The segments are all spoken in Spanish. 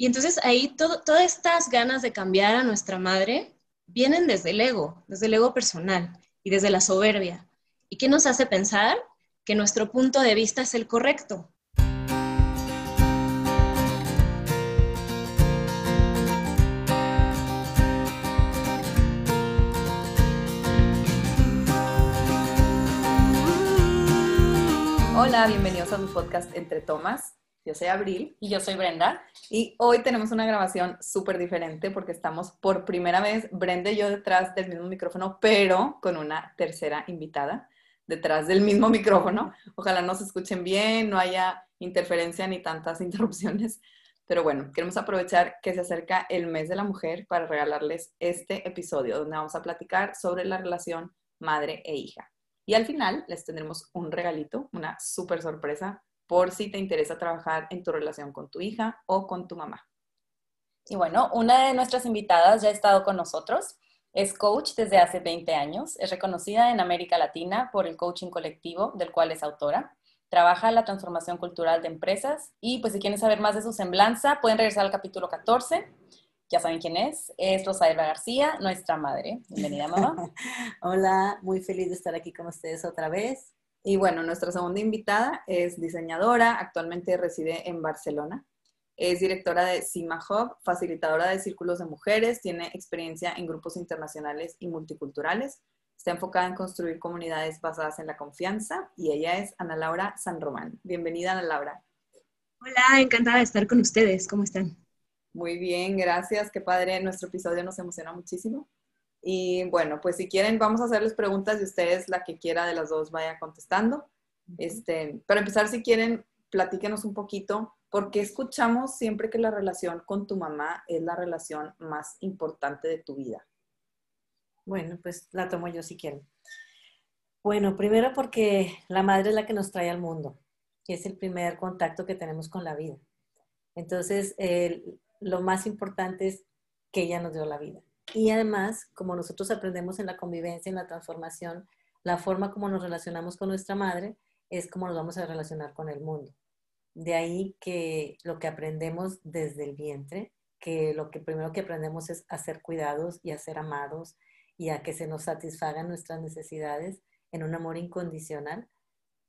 Y entonces ahí todas estas ganas de cambiar a nuestra madre vienen desde el ego, desde el ego personal y desde la soberbia. ¿Y qué nos hace pensar? Que nuestro punto de vista es el correcto. Hola, bienvenidos a mi podcast Entre Tomas. Yo soy Abril. Y yo soy Brenda. Y hoy tenemos una grabación súper diferente porque estamos por primera vez, Brenda y yo detrás del mismo micrófono, pero con una tercera invitada detrás del mismo micrófono. Ojalá nos escuchen bien, no haya interferencia ni tantas interrupciones. Pero bueno, queremos aprovechar que se acerca el mes de la mujer para regalarles este episodio donde vamos a platicar sobre la relación madre e hija. Y al final les tendremos un regalito, una súper sorpresa, por si te interesa trabajar en tu relación con tu hija o con tu mamá. Y bueno, una de nuestras invitadas ya ha estado con nosotros. Es coach desde hace 20 años. Es reconocida en América Latina por el coaching colectivo, del cual es autora. Trabaja en la transformación cultural de empresas. Y pues si quieren saber más de su semblanza, pueden regresar al capítulo 14 ya saben quién es, es Rosaela García, nuestra madre. Bienvenida, mamá. Hola, muy feliz de estar aquí con ustedes otra vez. Y bueno, nuestra segunda invitada es diseñadora, actualmente reside en Barcelona. Es directora de Cima Hub, facilitadora de círculos de mujeres, tiene experiencia en grupos internacionales y multiculturales. Está enfocada en construir comunidades basadas en la confianza y ella es Ana Laura San Román. Bienvenida, Ana Laura. Hola, encantada de estar con ustedes. ¿Cómo están? Muy bien, gracias. Qué padre. Nuestro episodio nos emociona muchísimo. Y bueno, pues si quieren, vamos a hacerles preguntas y ustedes la que quiera de las dos vaya contestando. Este, para empezar, si quieren, platíquenos un poquito, ¿por qué escuchamos siempre que la relación con tu mamá es la relación más importante de tu vida? Bueno, pues la tomo yo si quieren. Bueno, primero porque la madre es la que nos trae al mundo, que es el primer contacto que tenemos con la vida. Entonces, lo más importante es que ella nos dio la vida. Y además, como nosotros aprendemos en la convivencia, en la transformación, la forma como nos relacionamos con nuestra madre es como nos vamos a relacionar con el mundo. De ahí que lo que aprendemos desde el vientre, que lo que primero que aprendemos es a ser cuidados y a ser amados y a que se nos satisfagan nuestras necesidades en un amor incondicional,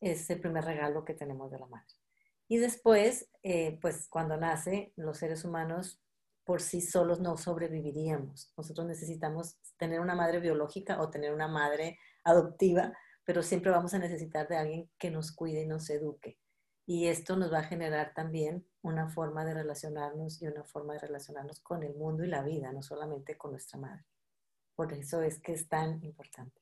es el primer regalo que tenemos de la madre. Y después, eh, pues cuando nace, los seres humanos por sí solos no sobreviviríamos. Nosotros necesitamos tener una madre biológica o tener una madre adoptiva, pero siempre vamos a necesitar de alguien que nos cuide y nos eduque. Y esto nos va a generar también una forma de relacionarnos y una forma de relacionarnos con el mundo y la vida, no solamente con nuestra madre. Por eso es que es tan importante.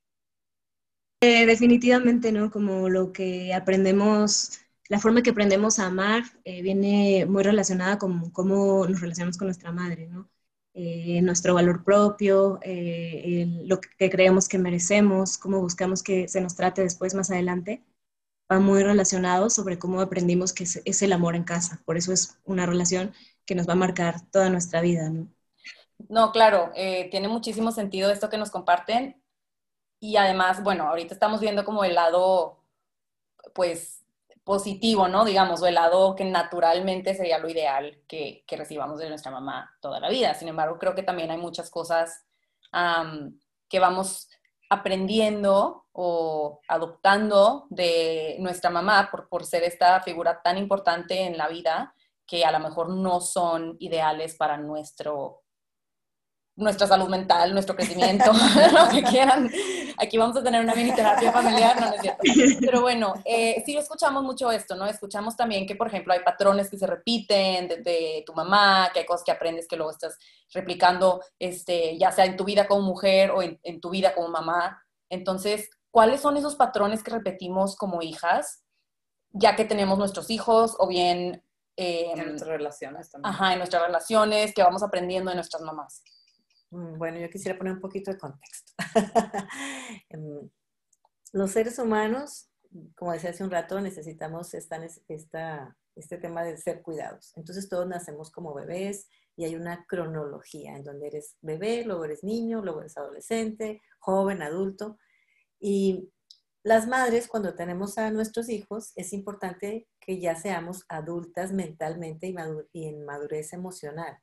Eh, definitivamente, ¿no? Como lo que aprendemos la forma que aprendemos a amar eh, viene muy relacionada con cómo nos relacionamos con nuestra madre, ¿no? Eh, nuestro valor propio, eh, lo que creemos que merecemos, cómo buscamos que se nos trate después más adelante, va muy relacionado sobre cómo aprendimos que es, el amor en casa. Por eso es una relación que nos va a marcar toda nuestra vida, ¿no? No, claro, tiene muchísimo sentido esto que nos comparten. Y además, bueno, ahorita estamos viendo como el lado, pues, positivo, ¿no? Digamos, o lado que naturalmente sería lo ideal que, recibamos de nuestra mamá toda la vida. Sin embargo, creo que también hay muchas cosas que vamos aprendiendo o adoptando de nuestra mamá por, por ser esta figura tan importante en la vida que a lo mejor no son ideales para nuestro nuestra salud mental, nuestro crecimiento, lo que quieran. Aquí vamos a tener una mini terapia familiar, no, es cierto. Pero bueno, eh, sí escuchamos mucho esto, ¿no? Escuchamos también que, por ejemplo, hay patrones que se repiten de, tu mamá, que hay cosas que aprendes que luego estás replicando, este, ya sea en tu vida como mujer o en, tu vida como mamá. Entonces, ¿cuáles son esos patrones que repetimos como hijas, ya que tenemos nuestros hijos o bien... Eh, en nuestras relaciones también. Ajá, en nuestras relaciones que vamos aprendiendo de nuestras mamás. Mm, bueno, yo quisiera poner un poquito de contexto. Em, los seres humanos, como decía hace un rato, necesitamos esta, este tema de ser cuidados. Entonces todos nacemos como bebés y hay una cronología en donde eres bebé, luego eres niño, luego eres adolescente, joven, adulto. Y Las madres, cuando tenemos a nuestros hijos, es importante que ya seamos adultas mentalmente y, en madurez emocional,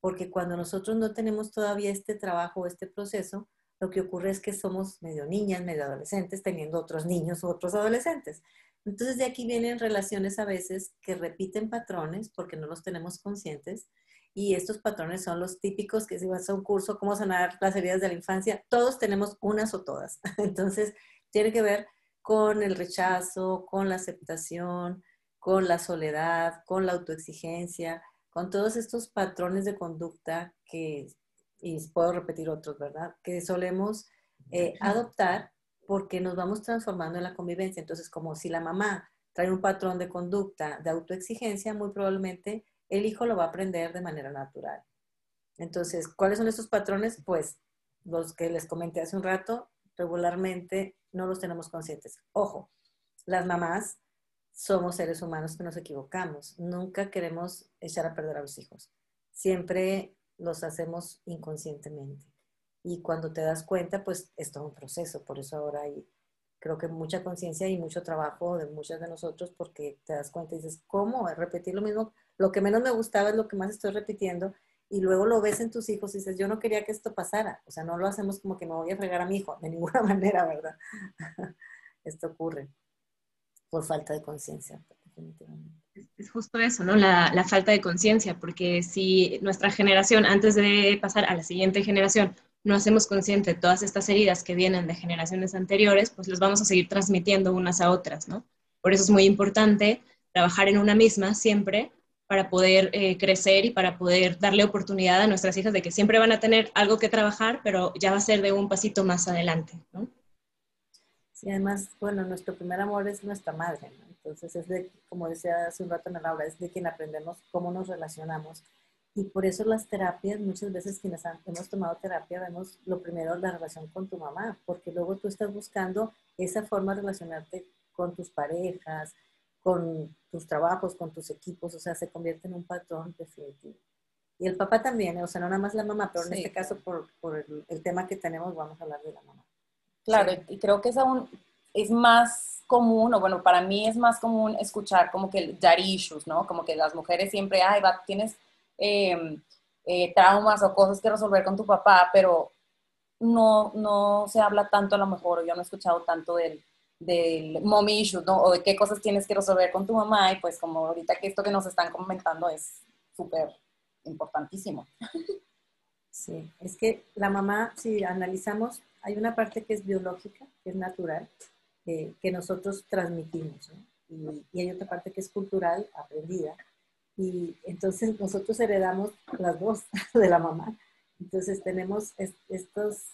porque cuando nosotros no tenemos todavía este trabajo, este proceso, lo que ocurre es que somos medio niñas, medio adolescentes, teniendo otros niños u otros adolescentes. Entonces de aquí vienen relaciones a veces que repiten patrones porque no los tenemos conscientes y estos patrones son los típicos que si vas a un curso, cómo sanar las heridas de la infancia, todos tenemos unas o todas. Entonces tiene que ver con el rechazo, con la aceptación, con la soledad, con la autoexigencia, con todos estos patrones de conducta que y puedo repetir otros, ¿verdad? Que solemos eh, adoptar porque nos vamos transformando en la convivencia. Entonces, como si la mamá trae un patrón de conducta de autoexigencia, muy probablemente el hijo lo va a aprender de manera natural. Entonces, ¿cuáles son estos patrones? Pues los que les comenté hace un rato, regularmente no los tenemos conscientes. Ojo, las mamás somos seres humanos que nos equivocamos. Nunca queremos echar a perder a los hijos. Siempre los hacemos inconscientemente. Y cuando te das cuenta, pues es todo un proceso. Por eso ahora hay, creo que mucha conciencia y mucho trabajo de muchas de nosotros porque te das cuenta y dices, ¿cómo? Repetir lo mismo. Lo que menos me gustaba es lo que más estoy repitiendo. Y luego lo ves en tus hijos y dices, yo no quería que esto pasara. O sea, no lo hacemos como que me voy a fregar a mi hijo, de ninguna manera, ¿verdad? esto ocurre por falta de conciencia, es justo eso, ¿no? La, falta de conciencia, porque si nuestra generación, antes de pasar a la siguiente generación, no hacemos consciente de todas estas heridas que vienen de generaciones anteriores, pues las vamos a seguir transmitiendo unas a otras, ¿no? Por eso es muy importante trabajar en una misma siempre para poder eh, crecer y para poder darle oportunidad a nuestras hijas de que siempre van a tener algo que trabajar, pero ya va a ser de un pasito más adelante, ¿no? Sí, además, bueno, nuestro primer amor es nuestra madre, ¿no? Entonces, es de, como decía hace un rato en la obra, es de quien aprendemos cómo nos relacionamos. Y por eso las terapias, muchas veces quienes hemos tomado terapia, vemos lo primero la relación con tu mamá, porque luego tú estás buscando esa forma de relacionarte con tus parejas, con tus trabajos, con tus equipos, o sea, se convierte en un patrón definitivo. Y el papá también, o sea, no nada más la mamá, pero en este caso, por, por el, tema que tenemos, vamos a hablar de la mamá. Claro, y creo que es aún, es más común, o bueno, para mí es más común escuchar como que el issues, ¿no? Como que las mujeres siempre, ay, va, tienes em, eh, traumas o cosas que resolver con tu papá, pero no, no se habla tanto a lo mejor, yo no he escuchado tanto del, del mommy issues, ¿no? O de qué cosas tienes que resolver con tu mamá, y pues como ahorita que esto que nos están comentando es súper importantísimo. Sí, es que la mamá, si analizamos, hay una parte que es biológica, que es natural, que nosotros transmitimos. Y, hay otra parte que es cultural, aprendida. Y entonces nosotros heredamos las dos de la mamá. Entonces tenemos estos,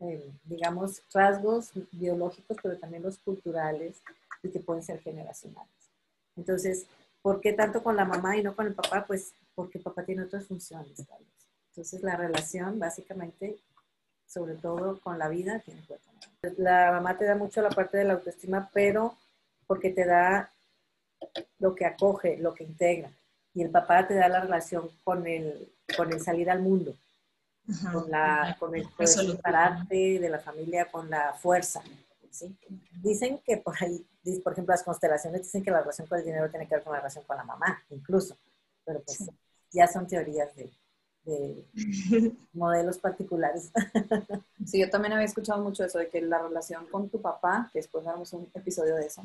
eh, digamos, rasgos biológicos, pero también los culturales y que pueden ser generacionales. Entonces, ¿por qué tanto con la mamá y no con el papá? Pues porque el papá tiene otras funciones, Entonces, la relación, básicamente, sobre todo con la vida, tiene que la mamá te da mucho la parte de la autoestima, pero porque te da lo que acoge, lo que integra. Y el papá te da la relación con el, con el salir al mundo, con, la, con el separarte de la familia, con la fuerza. ¿sí? Dicen que por ahí, por ejemplo, las constelaciones dicen que la relación con el dinero tiene que ver con la relación con la mamá, incluso. Pero pues ya son teorías de, de modelos particulares. Sí, yo también había escuchado mucho eso, de que la relación con tu papá, que después haremos un episodio de eso,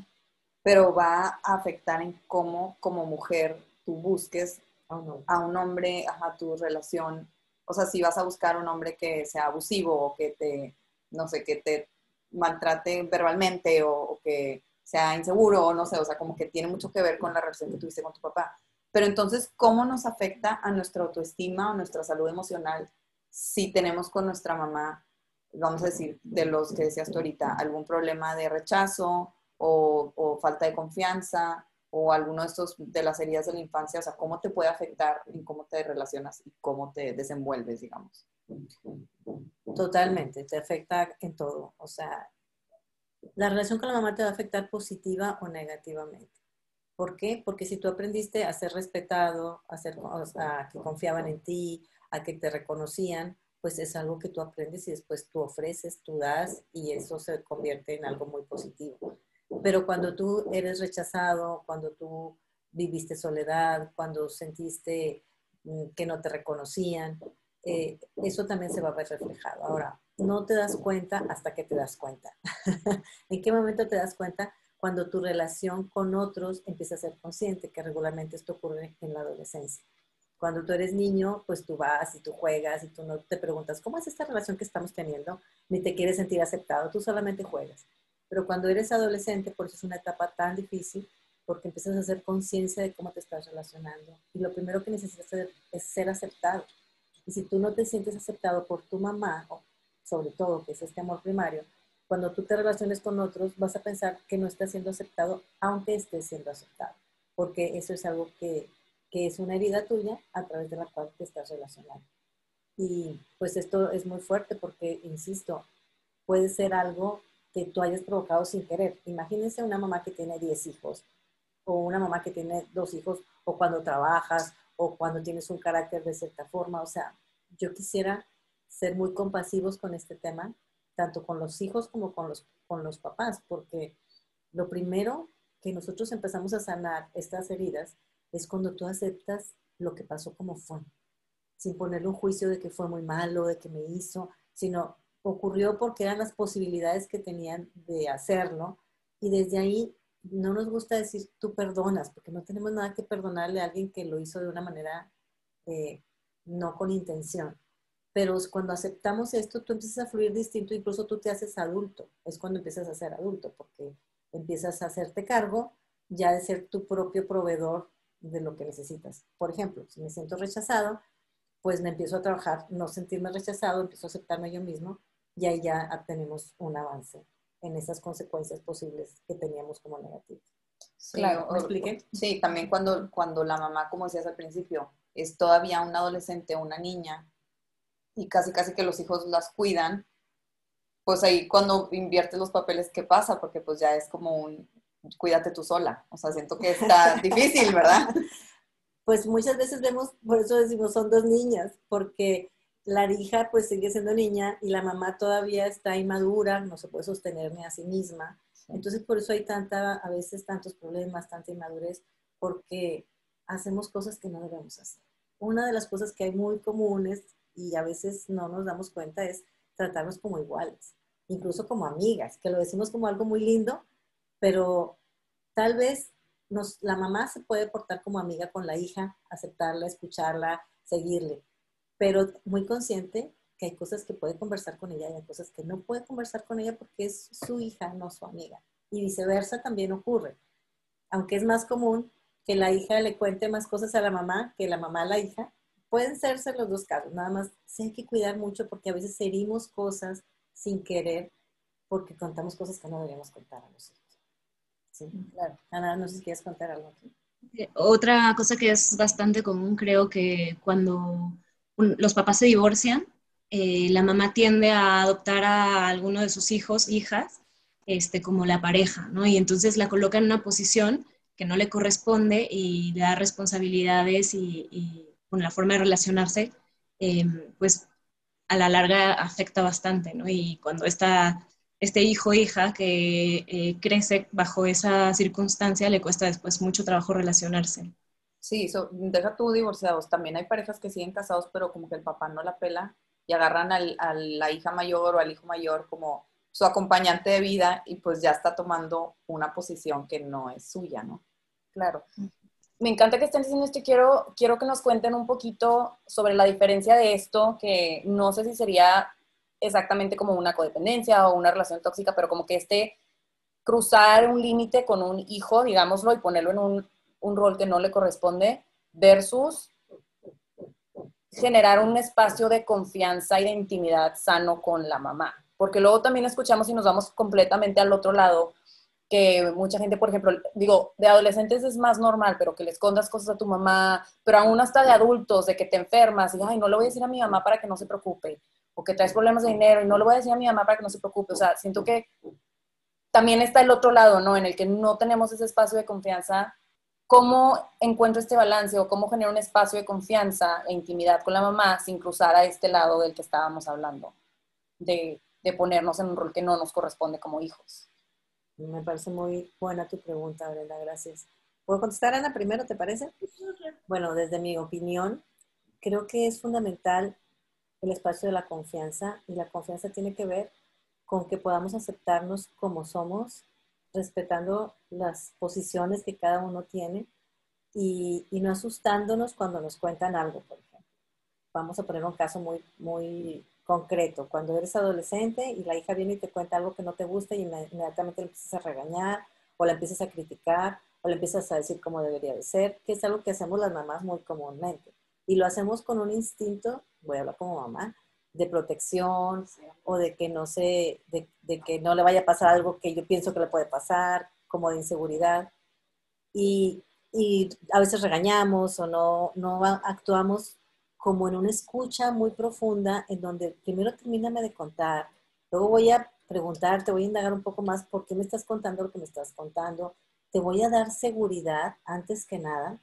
pero va a afectar en cómo como mujer tú busques a un hombre, a tu relación, o sea, si vas a buscar un hombre que sea abusivo o que te, no sé, que te maltrate verbalmente o, o que sea inseguro o no sé, o sea, como que tiene mucho que ver con la relación que tuviste con tu papá. Pero entonces, ¿cómo nos afecta a nuestra autoestima o nuestra salud emocional si tenemos con nuestra mamá, vamos a decir, de los que decías tú ahorita, algún problema de rechazo o, falta de confianza o alguno de estos de las heridas de la infancia? O sea, ¿cómo te puede afectar en cómo te relacionas y cómo te desenvuelves, digamos? Totalmente, te afecta en todo. O sea, la relación con la mamá te va a afectar positiva o negativamente. ¿Por qué? Porque si tú aprendiste a ser respetado, a, ser, a que confiaban en ti, a que te reconocían, pues es algo que tú aprendes y después tú ofreces, tú das y eso se convierte en algo muy positivo. Pero cuando tú eres rechazado, cuando tú viviste soledad, cuando sentiste mm, que no te reconocían, eh, eso también se va a ver reflejado. Ahora, no te das cuenta hasta que te das cuenta. ¿En qué momento te das cuenta? Cuando tu relación con otros empieza a ser consciente, que regularmente esto ocurre en la adolescencia. Cuando tú eres niño, pues tú vas y tú juegas y tú no te preguntas, ¿cómo es esta relación que estamos teniendo? Ni te quieres sentir aceptado, tú solamente juegas. Pero cuando eres adolescente, por eso es una etapa tan difícil, porque empiezas a hacer conciencia de cómo te estás relacionando. Y lo primero que necesitas es ser aceptado. Y si tú no te sientes aceptado por tu mamá, sobre todo que es este amor primario, cuando tú te relaciones con otros vas a pensar que no estás siendo aceptado, aunque estés siendo aceptado, porque eso es algo que, que es una herida tuya a través de la cual te estás relacionando. Y pues esto es muy fuerte porque, insisto, puede ser algo que tú hayas provocado sin querer. Imagínense una mamá que tiene 10 hijos o una mamá que tiene dos hijos o cuando trabajas o cuando tienes un carácter de cierta forma. O sea, yo quisiera ser muy compasivos con este tema, tanto con los hijos como con los, con los papás, porque lo primero que nosotros empezamos a sanar estas heridas es cuando tú aceptas lo que pasó como fue, sin ponerle un juicio de que fue muy malo, de que me hizo, sino ocurrió porque eran las posibilidades que tenían de hacerlo y desde ahí no nos gusta decir tú perdonas, porque no tenemos nada que perdonarle a alguien que lo hizo de una manera eh, no con intención. Pero cuando aceptamos esto, tú empiezas a fluir distinto, incluso tú te haces adulto. Es cuando empiezas a ser adulto, porque empiezas a hacerte cargo ya de ser tu propio proveedor de lo que necesitas. Por ejemplo, si me siento rechazado, pues me empiezo a trabajar, no sentirme rechazado, empiezo a aceptarme yo mismo y ahí ya tenemos un avance en esas consecuencias posibles que teníamos como negativas. claro, ¿me expliqué? Sí, también cuando, cuando la mamá, como decías al principio, es todavía una adolescente o una niña y casi casi que los hijos las cuidan, pues ahí cuando inviertes los papeles, ¿qué pasa? Porque pues ya es como un, cuídate tú sola. O sea, siento que está difícil, ¿verdad? Pues muchas veces vemos, por eso decimos, son dos niñas, porque la hija pues sigue siendo niña y la mamá todavía está inmadura, no se puede sostener ni a sí misma. Entonces por eso hay tanta, a veces tantos problemas, tanta inmadurez, porque hacemos cosas que no debemos hacer. Una de las cosas que hay muy comunes y a veces no nos damos cuenta es tratarnos como iguales, incluso como amigas, que lo decimos como algo muy lindo, pero tal vez nos, la mamá se puede portar como amiga con la hija, aceptarla, escucharla, seguirle, pero muy consciente que hay cosas que puede conversar con ella y hay cosas que no puede conversar con ella porque es su hija, no su amiga. Y viceversa también ocurre. Aunque es más común que la hija le cuente más cosas a la mamá que la mamá a la hija, pueden serse los dos casos. Nada más se hay que cuidar mucho porque a veces herimos cosas sin querer porque contamos cosas que no deberíamos contar a los hijos. Sí, claro. Ana, no sé si quieres contar algo aquí. Otra cosa que es bastante común, creo que cuando los papás se divorcian, eh, la mamá tiende a adoptar a alguno de sus hijos, hijas, este, como la pareja, ¿no? Y entonces la coloca en una posición que no le corresponde y le da responsabilidades y, con la forma de relacionarse, em, pues a la larga afecta bastante, ¿no? Y cuando está este hijo o hija que eh, crece bajo esa circunstancia, le cuesta después mucho trabajo relacionarse. Sí, deja tú divorciados. También hay parejas que siguen casados, pero como que el papá no la pela y agarran a la hija mayor o al hijo mayor como su acompañante de vida y pues ya está tomando una posición que no es suya, ¿no? Claro. Me encanta que estén diciendo esto y quiero, quiero que nos cuenten un poquito sobre la diferencia de esto, que no sé si sería exactamente como una codependencia o una relación tóxica, pero como que este cruzar un límite con un hijo, digámoslo, y ponerlo en un un rol que no le corresponde versus generar un espacio de confianza y de intimidad sano con la mamá. Porque luego también escuchamos y nos vamos completamente al otro lado, que mucha gente, por ejemplo, digo, de adolescentes es más normal, pero que le escondas cosas a tu mamá, pero aún hasta de adultos, de que te enfermas y, ay, no le voy a decir a mi mamá para que no se preocupe, o que traes problemas de dinero y no le voy a decir a mi mamá para que no se preocupe. O sea, siento que también está el otro lado, ¿no? En el que no tenemos ese espacio de confianza ¿cómo encuentro este balance o cómo genero un espacio de confianza e intimidad con la mamá sin cruzar a este lado del que estábamos hablando, de, de ponernos en un rol que no nos corresponde como hijos? Me parece muy buena tu pregunta, Brenda, gracias. ¿Puedo contestar, Ana, primero, te parece? Bueno, desde mi opinión, creo que es fundamental el espacio de la confianza y la confianza tiene que ver con que podamos aceptarnos como somos, respetando las posiciones que cada uno tiene y, no asustándonos cuando nos cuentan algo, por ejemplo. Vamos a poner un caso muy, muy concreto. Cuando eres adolescente y la hija viene y te cuenta algo que no te gusta y inmediatamente le empiezas a regañar o la empiezas a criticar o le empiezas a decir cómo debería de ser, que es algo que hacemos las mamás muy comúnmente. Y lo hacemos con un instinto, voy a hablar como mamá, de protección o de que no sé, de, que no le vaya a pasar algo que yo pienso que le puede pasar, como de inseguridad. Y, y a veces regañamos o no, no actuamos como en una escucha muy profunda en donde primero termíname de contar, luego voy a preguntar, te voy a indagar un poco más por qué me estás contando lo que me estás contando, te voy a dar seguridad antes que nada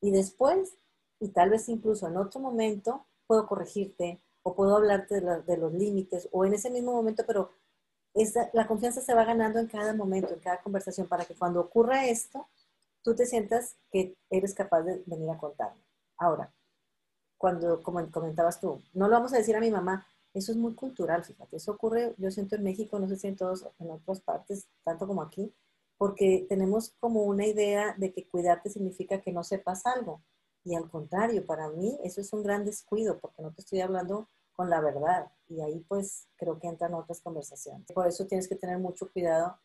y después, y tal vez incluso en otro momento, puedo corregirte o puedo hablarte de, los límites o en ese mismo momento, pero la confianza se va ganando en cada momento, en cada conversación, para que cuando ocurra esto, tú te sientas que eres capaz de venir a contarme. Ahora, cuando, como comentabas tú, no lo vamos a decir a mi mamá, eso es muy cultural, fíjate, eso ocurre, yo siento en México, no sé si en todos, en otras partes, tanto como aquí, porque tenemos como una idea de que cuidarte significa que no sepas algo. Y al contrario, para mí eso es un gran descuido, porque no te estoy hablando con la verdad. Y ahí pues creo que entran otras conversaciones. Por eso tienes que tener mucho cuidado,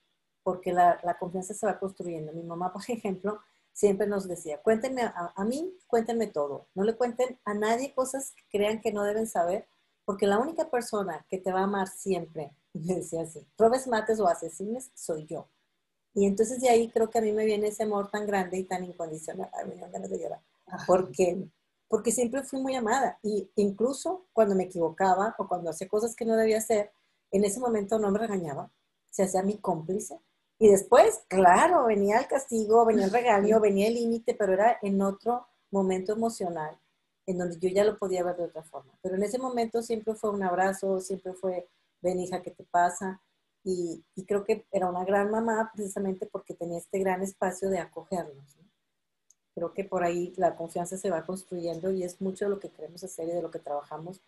porque la, la confianza se va construyendo. Mi mamá, por ejemplo, siempre nos decía, cuéntenme a, a, mí, cuéntenme todo. No le cuenten a nadie cosas que crean que no deben saber, porque la única persona que te va a amar siempre, me decía así, robes, mates o asesines, soy yo. Y entonces de ahí creo que a mí me viene ese amor tan grande y tan incondicional. Ay, me ganas de llorar. Porque, porque siempre fui muy amada. Y incluso cuando me equivocaba o cuando hacía cosas que no debía hacer, en ese momento no me regañaba. Se hacía mi cómplice. Y después, claro, venía el castigo, venía el regaño, venía el límite, pero era en otro momento emocional en donde yo ya lo podía ver de otra forma. Pero en ese momento siempre fue un abrazo, siempre fue, ven hija, ¿qué te pasa? Y, creo que era una gran mamá precisamente porque tenía este gran espacio de acogernos. Creo que por ahí la confianza se va construyendo y es mucho de lo que queremos hacer y de lo que trabajamos,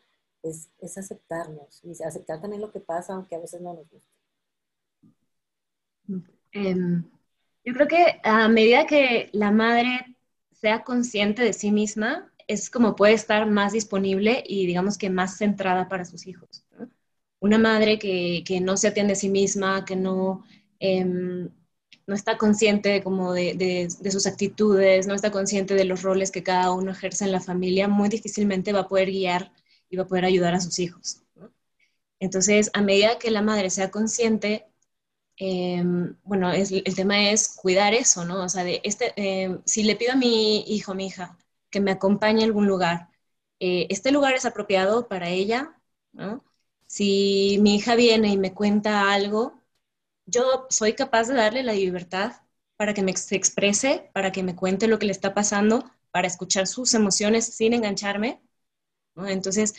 es, es aceptarnos y aceptar también lo que pasa, aunque a veces no nos guste. Em, yo creo que a medida que la madre sea consciente de sí misma, es como puede estar más disponible y digamos que más centrada para sus hijos una madre que, no se atiende a sí misma, que no, em, no está consciente como de, sus actitudes, no está consciente de los roles que cada uno ejerce en la familia, muy difícilmente va a poder guiar y va a poder ayudar a sus hijos. Entonces, a medida que la madre sea consciente, em, bueno, el tema es cuidar eso, ¿no? O sea, de este, em, si le pido a mi hijo, mi hija, que me acompañe a algún lugar, eh, ¿este lugar es apropiado para ella? Si mi hija viene y me cuenta algo, yo soy capaz de darle la libertad para que me se exprese, para que me cuente lo que le está pasando, para escuchar sus emociones sin engancharme. Entonces,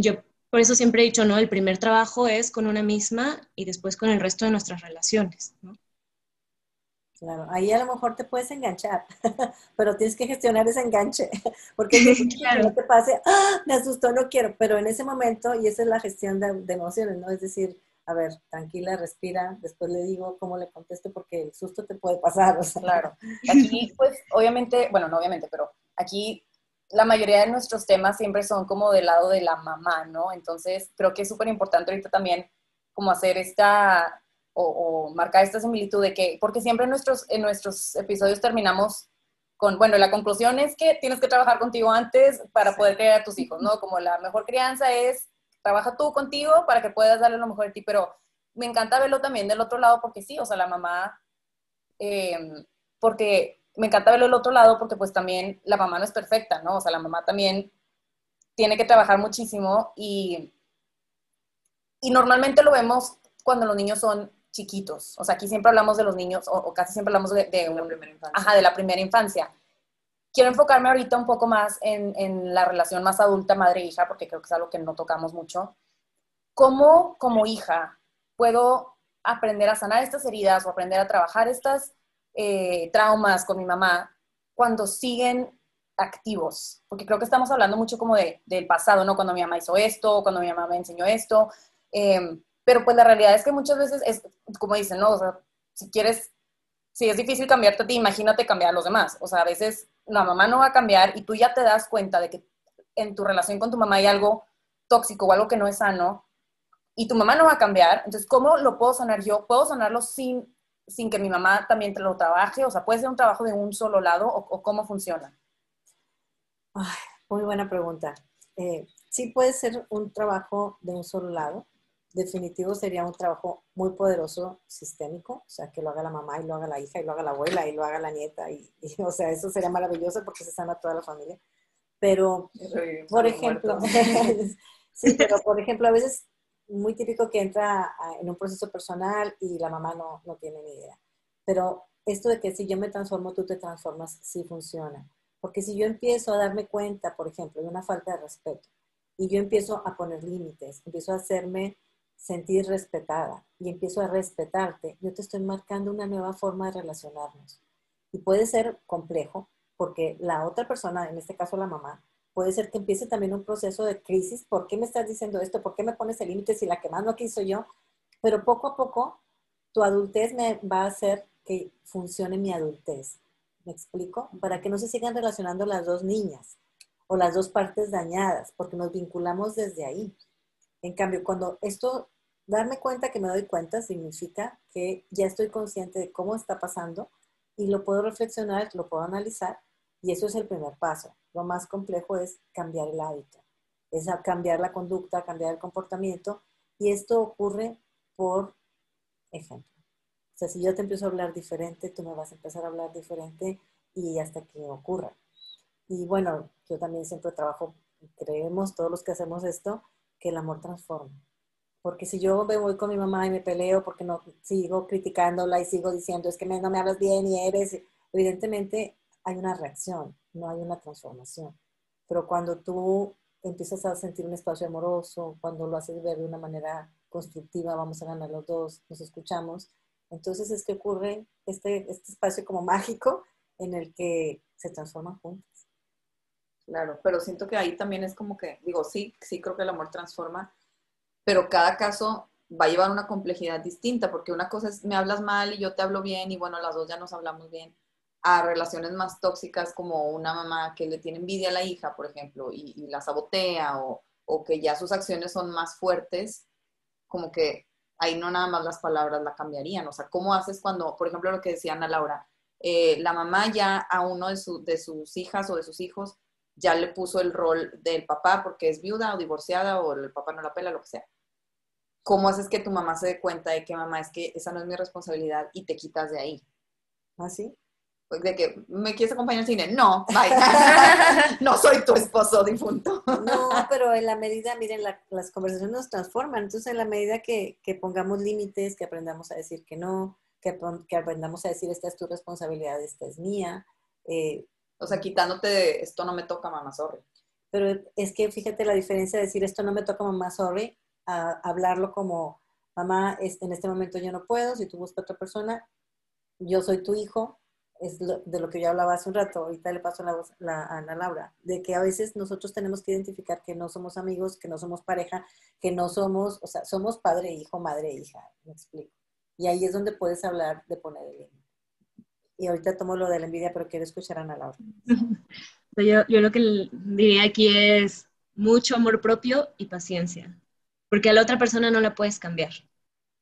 yo por eso siempre he dicho, ¿no? El primer trabajo es con una misma y después con el resto de nuestras relaciones. ¿no? Claro, ahí a lo mejor te puedes enganchar, pero tienes que gestionar ese enganche, porque claro. no te pase, ¡Ah! me asustó, no quiero, pero en ese momento, y esa es la gestión de, emociones, ¿no? Es decir, a ver, tranquila, respira, después le digo cómo le contesto, porque el susto te puede pasar. Claro, aquí pues obviamente, bueno, no obviamente, pero aquí la mayoría de nuestros temas siempre son como del lado de la mamá, ¿no? Entonces creo que es súper importante ahorita también como hacer esta o, marcar esta similitud de que, porque siempre en nuestros, en nuestros episodios terminamos con, bueno, la conclusión es que tienes que trabajar contigo antes para poder criar a tus hijos, ¿no? Como la mejor crianza es, trabaja tú contigo para que puedas darle lo mejor de ti, pero me encanta verlo también del otro lado porque sí, o sea, la mamá, em, porque me encanta verlo del otro lado porque pues también la mamá no es perfecta, ¿no? O sea, la mamá también tiene que trabajar muchísimo y, y normalmente lo vemos cuando los niños son chiquitos. O sea, aquí siempre hablamos de los niños, o, casi siempre hablamos de, de, la primera infancia. Ajá, de la primera infancia. Quiero enfocarme ahorita un poco más en, en la relación más adulta madre-hija, porque creo que es algo que no tocamos mucho. ¿Cómo, como hija, puedo aprender a sanar estas heridas o aprender a trabajar estas eh, traumas con mi mamá cuando siguen activos, porque creo que estamos hablando mucho como de, del pasado, ¿no? Cuando mi mamá hizo esto, cuando mi mamá me enseñó esto, em, pero pues la realidad es que muchas veces es, como dicen, ¿no? Si quieres, si es difícil cambiarte a ti, imagínate cambiar a los demás. O sea, a veces la mamá no va a cambiar y tú ya te das cuenta de que en tu relación con tu mamá hay algo tóxico o algo que no es sano y tu mamá no va a cambiar. Entonces, ¿cómo lo puedo sanar yo? ¿Puedo sanarlo sin, sin que mi mamá también te lo trabaje? O sea, ¿puede ser un trabajo de un solo lado o cómo funciona? muy buena pregunta. Eh, sí puede ser un trabajo de un solo lado. Definitivo sería un trabajo muy poderoso, sistémico, o sea, que lo haga la mamá y lo haga la hija y lo haga la abuela y lo haga la nieta. Y, o sea, eso sería maravilloso porque se sana toda la familia. Pero, por ejemplo, sí, pero por ejemplo, a veces muy típico que entra en un proceso personal y la mamá no, no tiene ni idea. Pero esto de que si yo me transformo, tú te transformas, sí funciona. Porque si yo empiezo a darme cuenta, por ejemplo, de una falta de respeto, y yo empiezo a poner límites, empiezo a hacerme sentir respetada y empiezo a respetarte, yo te estoy marcando una nueva forma de relacionarnos. Y puede ser complejo, porque la otra persona, en este caso la mamá, puede ser que empiece también un proceso de crisis. ¿Por qué me estás diciendo esto? ¿Por qué me pones el límite si la que más no quiso yo? Pero poco a poco, tu adultez me va a hacer que funcione mi adultez. ¿Me explico? Para que no se sigan relacionando las dos niñas o las dos partes dañadas, porque nos vinculamos desde ahí. En cambio, cuando esto, darme cuenta que me doy cuenta, significa que ya estoy consciente de cómo está pasando y lo puedo reflexionar, lo puedo analizar y eso es el primer paso. Lo más complejo es cambiar el hábito, es cambiar la conducta, cambiar el comportamiento y esto ocurre por ejemplo. O sea, si yo te empiezo a hablar diferente, tú me vas a empezar a hablar diferente y hasta que ocurra. Y bueno, yo también siempre trabajo, creemos todos los que hacemos esto, que el amor transforma. Porque si yo me voy con mi mamá y me peleo porque no sigo criticándola y sigo diciendo es que no me hablas bien y eres, evidentemente hay una reacción, no hay una transformación. Pero cuando tú empiezas a sentir un espacio amoroso, cuando lo haces ver de una manera constructiva, vamos a ganar los dos, nos escuchamos, entonces es que ocurre este, este espacio como mágico en el que se transforman juntos. Claro, pero siento que ahí también es como que, digo, sí, sí creo que el amor transforma, pero cada caso va a llevar una complejidad distinta, porque una cosa es, me hablas mal y yo te hablo bien y bueno, las dos ya nos hablamos bien, a relaciones más tóxicas como una mamá que le tiene envidia a la hija, por ejemplo, y, y la sabotea o, o que ya sus acciones son más fuertes, como que ahí no nada más las palabras la cambiarían. O sea, ¿cómo haces cuando, por ejemplo, lo que decía Ana Laura, eh, la mamá ya a uno de, de sus hijas o de sus hijos ya le puso el rol del papá porque es viuda o divorciada o el papá no la pela, lo que sea. ¿Cómo haces que tu mamá se dé cuenta de que mamá es que esa no es mi responsabilidad y te quitas de ahí? ¿Ah, sí? Pues, de que me quieres acompañar al cine. No, no soy tu esposo difunto. no, pero en la medida, miren, las conversaciones nos transforman. Entonces, en la medida que, pongamos límites, que aprendamos a decir que no, que, que, aprendamos a decir esta es tu responsabilidad, esta es mía. Eh, o sea, quitándote de esto no me toca, mamá, sorry. Pero es que fíjate la diferencia de decir esto no me toca, mamá, sorry, a hablarlo como, mamá, en este momento yo no puedo, si tú buscas otra persona, yo soy tu hijo, es de lo que yo hablaba hace un rato, ahorita le paso la voz a Ana Laura, de que a veces nosotros tenemos que identificar que no somos amigos, que no somos pareja, que no somos, o sea, somos padre, hijo, madre, hija, me explico. Y ahí es donde puedes hablar de poner el límite. Y ahorita tomo lo de la envidia, pero quiero escuchar a Ana Laura. Yo, yo lo que diría aquí es mucho amor propio y paciencia, porque a la otra persona no la puedes cambiar.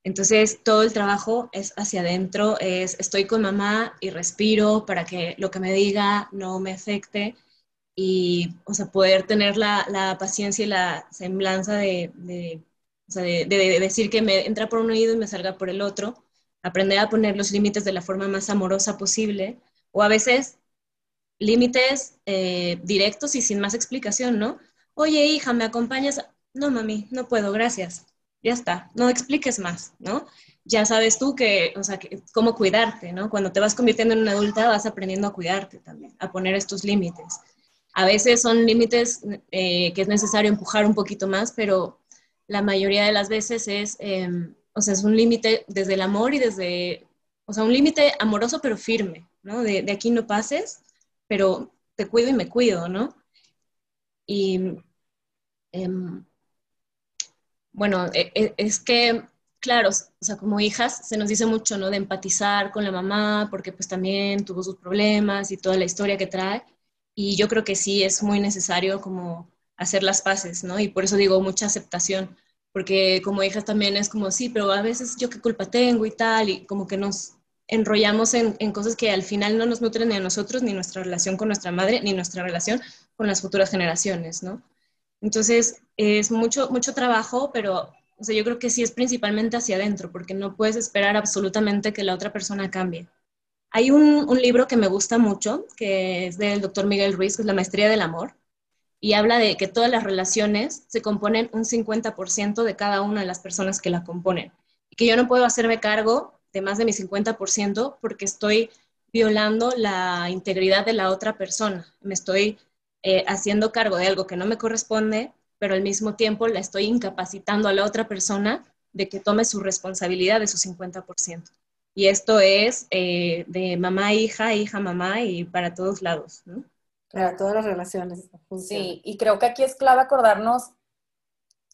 Entonces, todo el trabajo es hacia adentro, es estoy con mamá y respiro para que lo que me diga no me afecte y, o sea, poder tener la, paciencia y la semblanza de, de, decir que me entra por un oído y me salga por el otro, aprender a poner los límites de la forma más amorosa posible, o a veces límites eh, directos y sin más explicación, ¿no? Oye, hija, ¿me acompañas? No, mami, no puedo, gracias ya está, no expliques más, ¿no? Ya sabes tú que, o sea, que, cómo cuidarte, ¿no? Cuando te vas convirtiendo en una adulta vas aprendiendo a cuidarte también, a poner estos límites. A veces son límites eh, que es necesario empujar un poquito más, pero la mayoría de las veces es, em, o sea, es un límite desde el amor y desde, o sea, un límite amoroso pero firme, ¿no? De, de, aquí no pases, pero te cuido y me cuido, ¿no? Y em, bueno, e, e, es que, claro, o sea, como hijas se nos dice mucho, ¿no? De empatizar con la mamá, porque pues también tuvo sus problemas y toda la historia que trae. Y yo creo que sí es muy necesario como hacer las paces, ¿no? Y por eso digo mucha aceptación, porque como hijas también es como, sí, pero a veces yo qué culpa tengo y tal, y como que nos enrollamos en, cosas que al final no nos nutren ni a nosotros, ni nuestra relación con nuestra madre, ni nuestra relación con las futuras generaciones, ¿no? Entonces, es mucho, mucho trabajo, pero o sea, yo creo que sí es principalmente hacia adentro, porque no puedes esperar absolutamente que la otra persona cambie. Hay un, un libro que me gusta mucho, que es del doctor Miguel Ruiz, que es La Maestría del Amor, y habla de que todas las relaciones se componen un 50% de cada una de las personas que la componen. Y que yo no puedo hacerme cargo de más de mi 50% porque estoy violando la integridad de la otra persona. Me estoy eh, haciendo cargo de algo que no me corresponde, pero al mismo tiempo la estoy incapacitando a la otra persona de que tome su responsabilidad de su 50%. Y esto es eh, de mamá, hija, hija, mamá y para todos lados, ¿no? Para todas las relaciones. Sí, y creo que aquí es clave acordarnos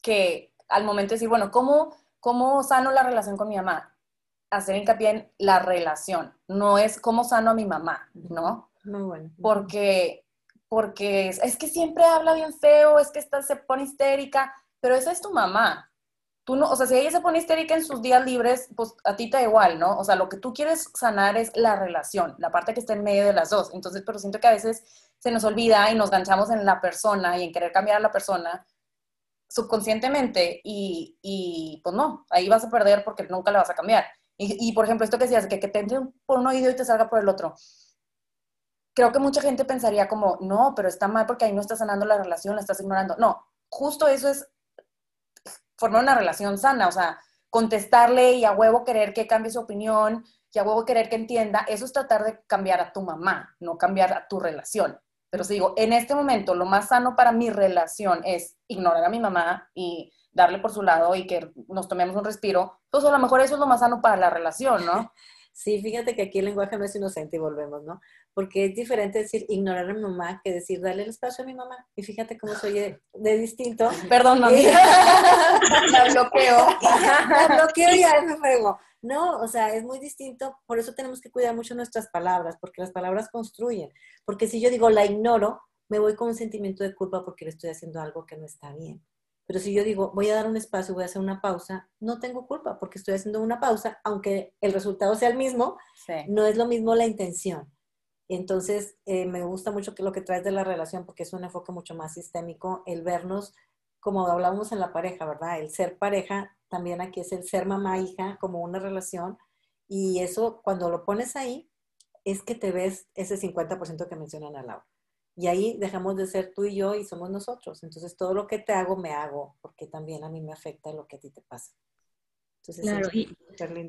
que al momento de decir, bueno, ¿cómo, ¿cómo sano la relación con mi mamá? Hacer hincapié en la relación, no es cómo sano a mi mamá, ¿no? Muy bueno. Porque, porque es que siempre habla bien feo, es que está, se pone histérica, pero esa es tu mamá, tú no, o sea, si ella se pone histérica en sus días libres, pues a ti te da igual, ¿no? O sea, lo que tú quieres sanar es la relación, la parte que está en medio de las dos. Entonces, pero siento que a veces se nos olvida y nos ganchamos en la persona y en querer cambiar a la persona subconscientemente y, y pues no, ahí vas a perder porque nunca la vas a cambiar. Y, y por ejemplo, esto que decías, que, que te entre por un oído y te salga por el otro. Creo que mucha gente pensaría como, no, pero está mal porque ahí no estás sanando la relación, la estás ignorando. No, justo eso es formar una relación sana, o sea, contestarle y a huevo querer que cambie su opinión y a huevo querer que entienda, eso es tratar de cambiar a tu mamá, no cambiar a tu relación. Pero si digo, en este momento lo más sano para mi relación es ignorar a mi mamá y darle por su lado y que nos tomemos un respiro, pues a lo mejor eso es lo más sano para la relación, ¿no? Sí, fíjate que aquí el lenguaje no es inocente y volvemos, ¿no? Porque es diferente decir ignorar a mi mamá que decir darle el espacio a mi mamá. Y fíjate cómo soy de, distinto. Perdón, mami. la bloqueo. la bloqueo y ya me frego. No, o sea, es muy distinto. Por eso tenemos que cuidar mucho nuestras palabras, porque las palabras construyen. Porque si yo digo la ignoro, me voy con un sentimiento de culpa porque le estoy haciendo algo que no está bien. Pero si yo digo, voy a dar un espacio, voy a hacer una pausa, no tengo culpa porque estoy haciendo una pausa, aunque el resultado sea el mismo, no es lo mismo la intención. Entonces, eh, me gusta mucho lo que traes de la relación porque es un enfoque mucho más sistémico, el vernos, como hablábamos en la pareja, ¿verdad? El ser pareja, también aquí es el ser mamá-hija como una relación. Y eso, cuando lo pones ahí, es que te ves ese 50% que mencionan a Laura. Y ahí dejamos de ser tú y yo y somos nosotros. Entonces todo lo que te hago, me hago, porque también a mí me afecta lo que a ti te pasa. Entonces, claro, y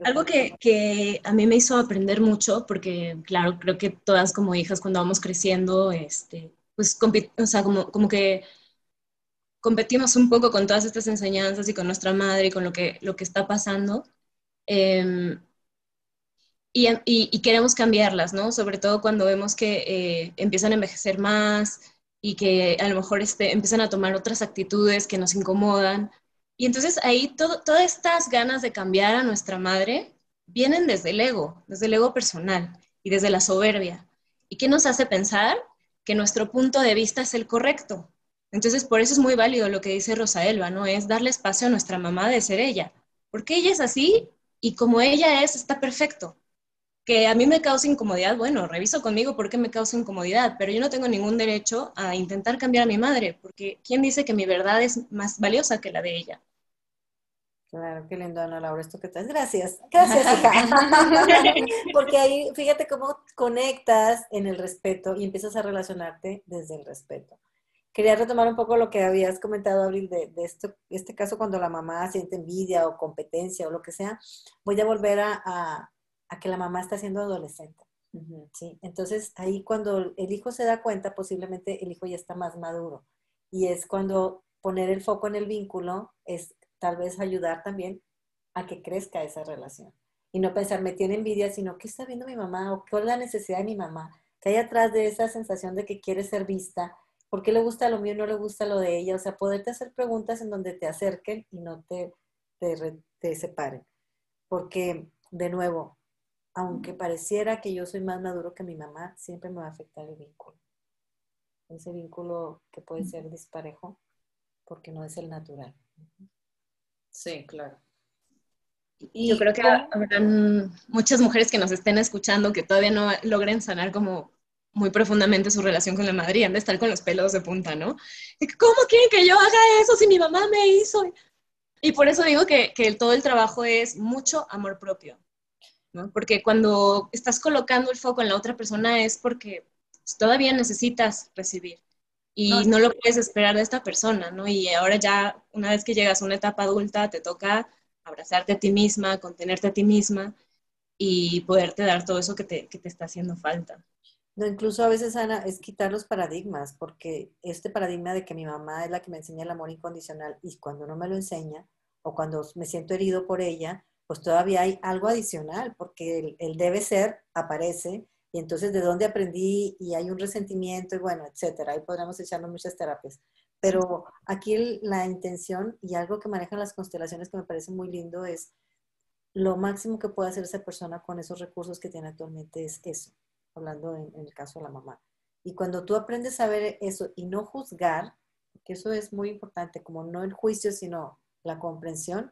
algo que, que, a mí me hizo aprender mucho, porque claro, creo que todas como hijas cuando vamos creciendo, este, pues, o sea, como, como que competimos un poco con todas estas enseñanzas y con nuestra madre y con lo que, lo que está pasando. Eh, y, queremos cambiarlas, ¿no? Sobre todo cuando vemos que eh, empiezan a envejecer más y que a lo mejor este, empiezan a tomar otras actitudes que nos incomodan. Y entonces ahí todo, todas estas ganas de cambiar a nuestra madre vienen desde el ego, desde el ego personal y desde la soberbia. ¿Y qué nos hace pensar? Que nuestro punto de vista es el correcto. Entonces, por eso es muy válido lo que dice Rosa Elba, ¿no? Es darle espacio a nuestra mamá de ser ella. Porque ella es así y como ella es, está perfecto que a mí me causa incomodidad, bueno, reviso conmigo por qué me causa incomodidad, pero yo no tengo ningún derecho a intentar cambiar a mi madre, porque ¿quién dice que mi verdad es más valiosa que la de ella? Claro, qué lindo, Ana Laura, esto que estás. Gracias, gracias, hija. porque ahí, fíjate cómo conectas en el respeto y empiezas a relacionarte desde el respeto. quería retomar un poco lo que habías comentado, Abril, de, esto, este caso cuando la mamá siente envidia o competencia o lo que sea. Voy a volver a, que la mamá está siendo adolescente. ¿sí? Entonces, ahí cuando el hijo se da cuenta, posiblemente el hijo ya está más maduro. Y es cuando poner el foco en el vínculo es tal vez ayudar también a que crezca esa relación. Y no pensar, me tiene envidia, sino, ¿qué está viendo mi mamá? ¿O qué es la necesidad de mi mamá? Que hay atrás de esa sensación de que quiere ser vista, ¿por qué le gusta lo mío y no le gusta lo de ella? O sea, poderte hacer preguntas en donde te acerquen y no te, te, separen. Porque, de nuevo, aunque pareciera que yo soy más maduro que mi mamá, siempre me va a afectar el vínculo. Ese vínculo que puede ser disparejo porque no es el natural. Sí, claro. Y yo creo que habrán muchas mujeres que nos estén escuchando que todavía no logren sanar como muy profundamente su relación con la madre y han de estar con los pelos de punta, ¿no? ¿Cómo quieren que yo haga eso si mi mamá me hizo? Y por eso digo que, que todo el trabajo es mucho amor propio, ¿no? Porque cuando estás colocando el foco en la otra persona es porque todavía necesitas recibir y no, no lo puedes esperar de esta persona, ¿no? Y ahora ya, una vez que llegas a una etapa adulta, te toca abrazarte a ti misma, contenerte a ti misma y poderte dar todo eso que te, que te está haciendo falta. No, incluso a veces, Ana, es quitar los paradigmas, porque este paradigma de que mi mamá es la que me enseña el amor incondicional y cuando no me lo enseña o cuando me siento herido por ella, pues todavía hay algo adicional, porque el, debe ser aparece y entonces de dónde aprendí y hay un resentimiento y bueno, etcétera. Ahí podríamos echarnos muchas terapias. Pero aquí la intención y algo que manejan las constelaciones que me parece muy lindo es lo máximo que puede hacer esa persona con esos recursos que tiene actualmente es eso hablando en, el caso de la mamá. Y cuando tú aprendes a ver eso y no juzgar, que eso es muy importante, como no el juicio, sino la comprensión,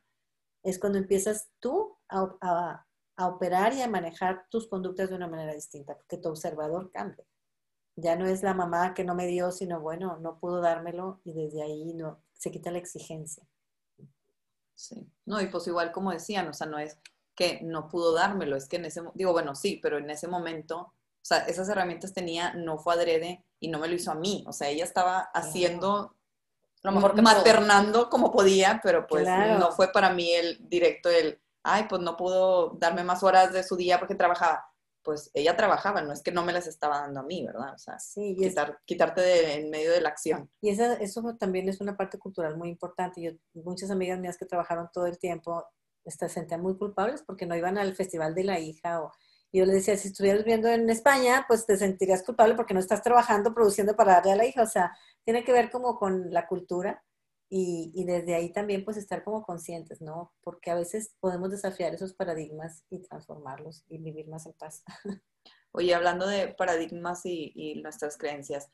es cuando empiezas tú a, operar y a manejar tus conductas de una manera distinta, porque tu observador cambia. Ya no es la mamá que no me dio, sino bueno, no pudo dármelo y desde ahí no, se quita la exigencia. Sí, no, y pues igual como decían, o sea, no es que no pudo dármelo, es que en ese, digo, bueno, sí, pero en ese momento o sea, esas herramientas tenía, no fue adrede y no me lo hizo a mí. O sea, ella estaba haciendo, lo mejor que maternando como podía, pero pues no fue para mí el directo el, ay, pues no pudo darme más horas de su día porque trabajaba. Pues ella trabajaba, no es que no me las estaba dando a mí, ¿verdad? O sea, sí, quitarte de, en medio de la acción. Y esa, eso también es una parte cultural muy importante. Yo, muchas amigas mías que trabajaron todo el tiempo se sentían muy culpables porque no iban al festival de la hija o yo le decía, si estuvieras viviendo en España, pues te sentirías culpable porque no estás trabajando, produciendo para darle a la hija. O sea, tiene que ver como con la cultura y, y, desde ahí también pues estar como conscientes, ¿no? Porque a veces podemos desafiar esos paradigmas y transformarlos y vivir más en paz. Oye, hablando de paradigmas y, y nuestras creencias,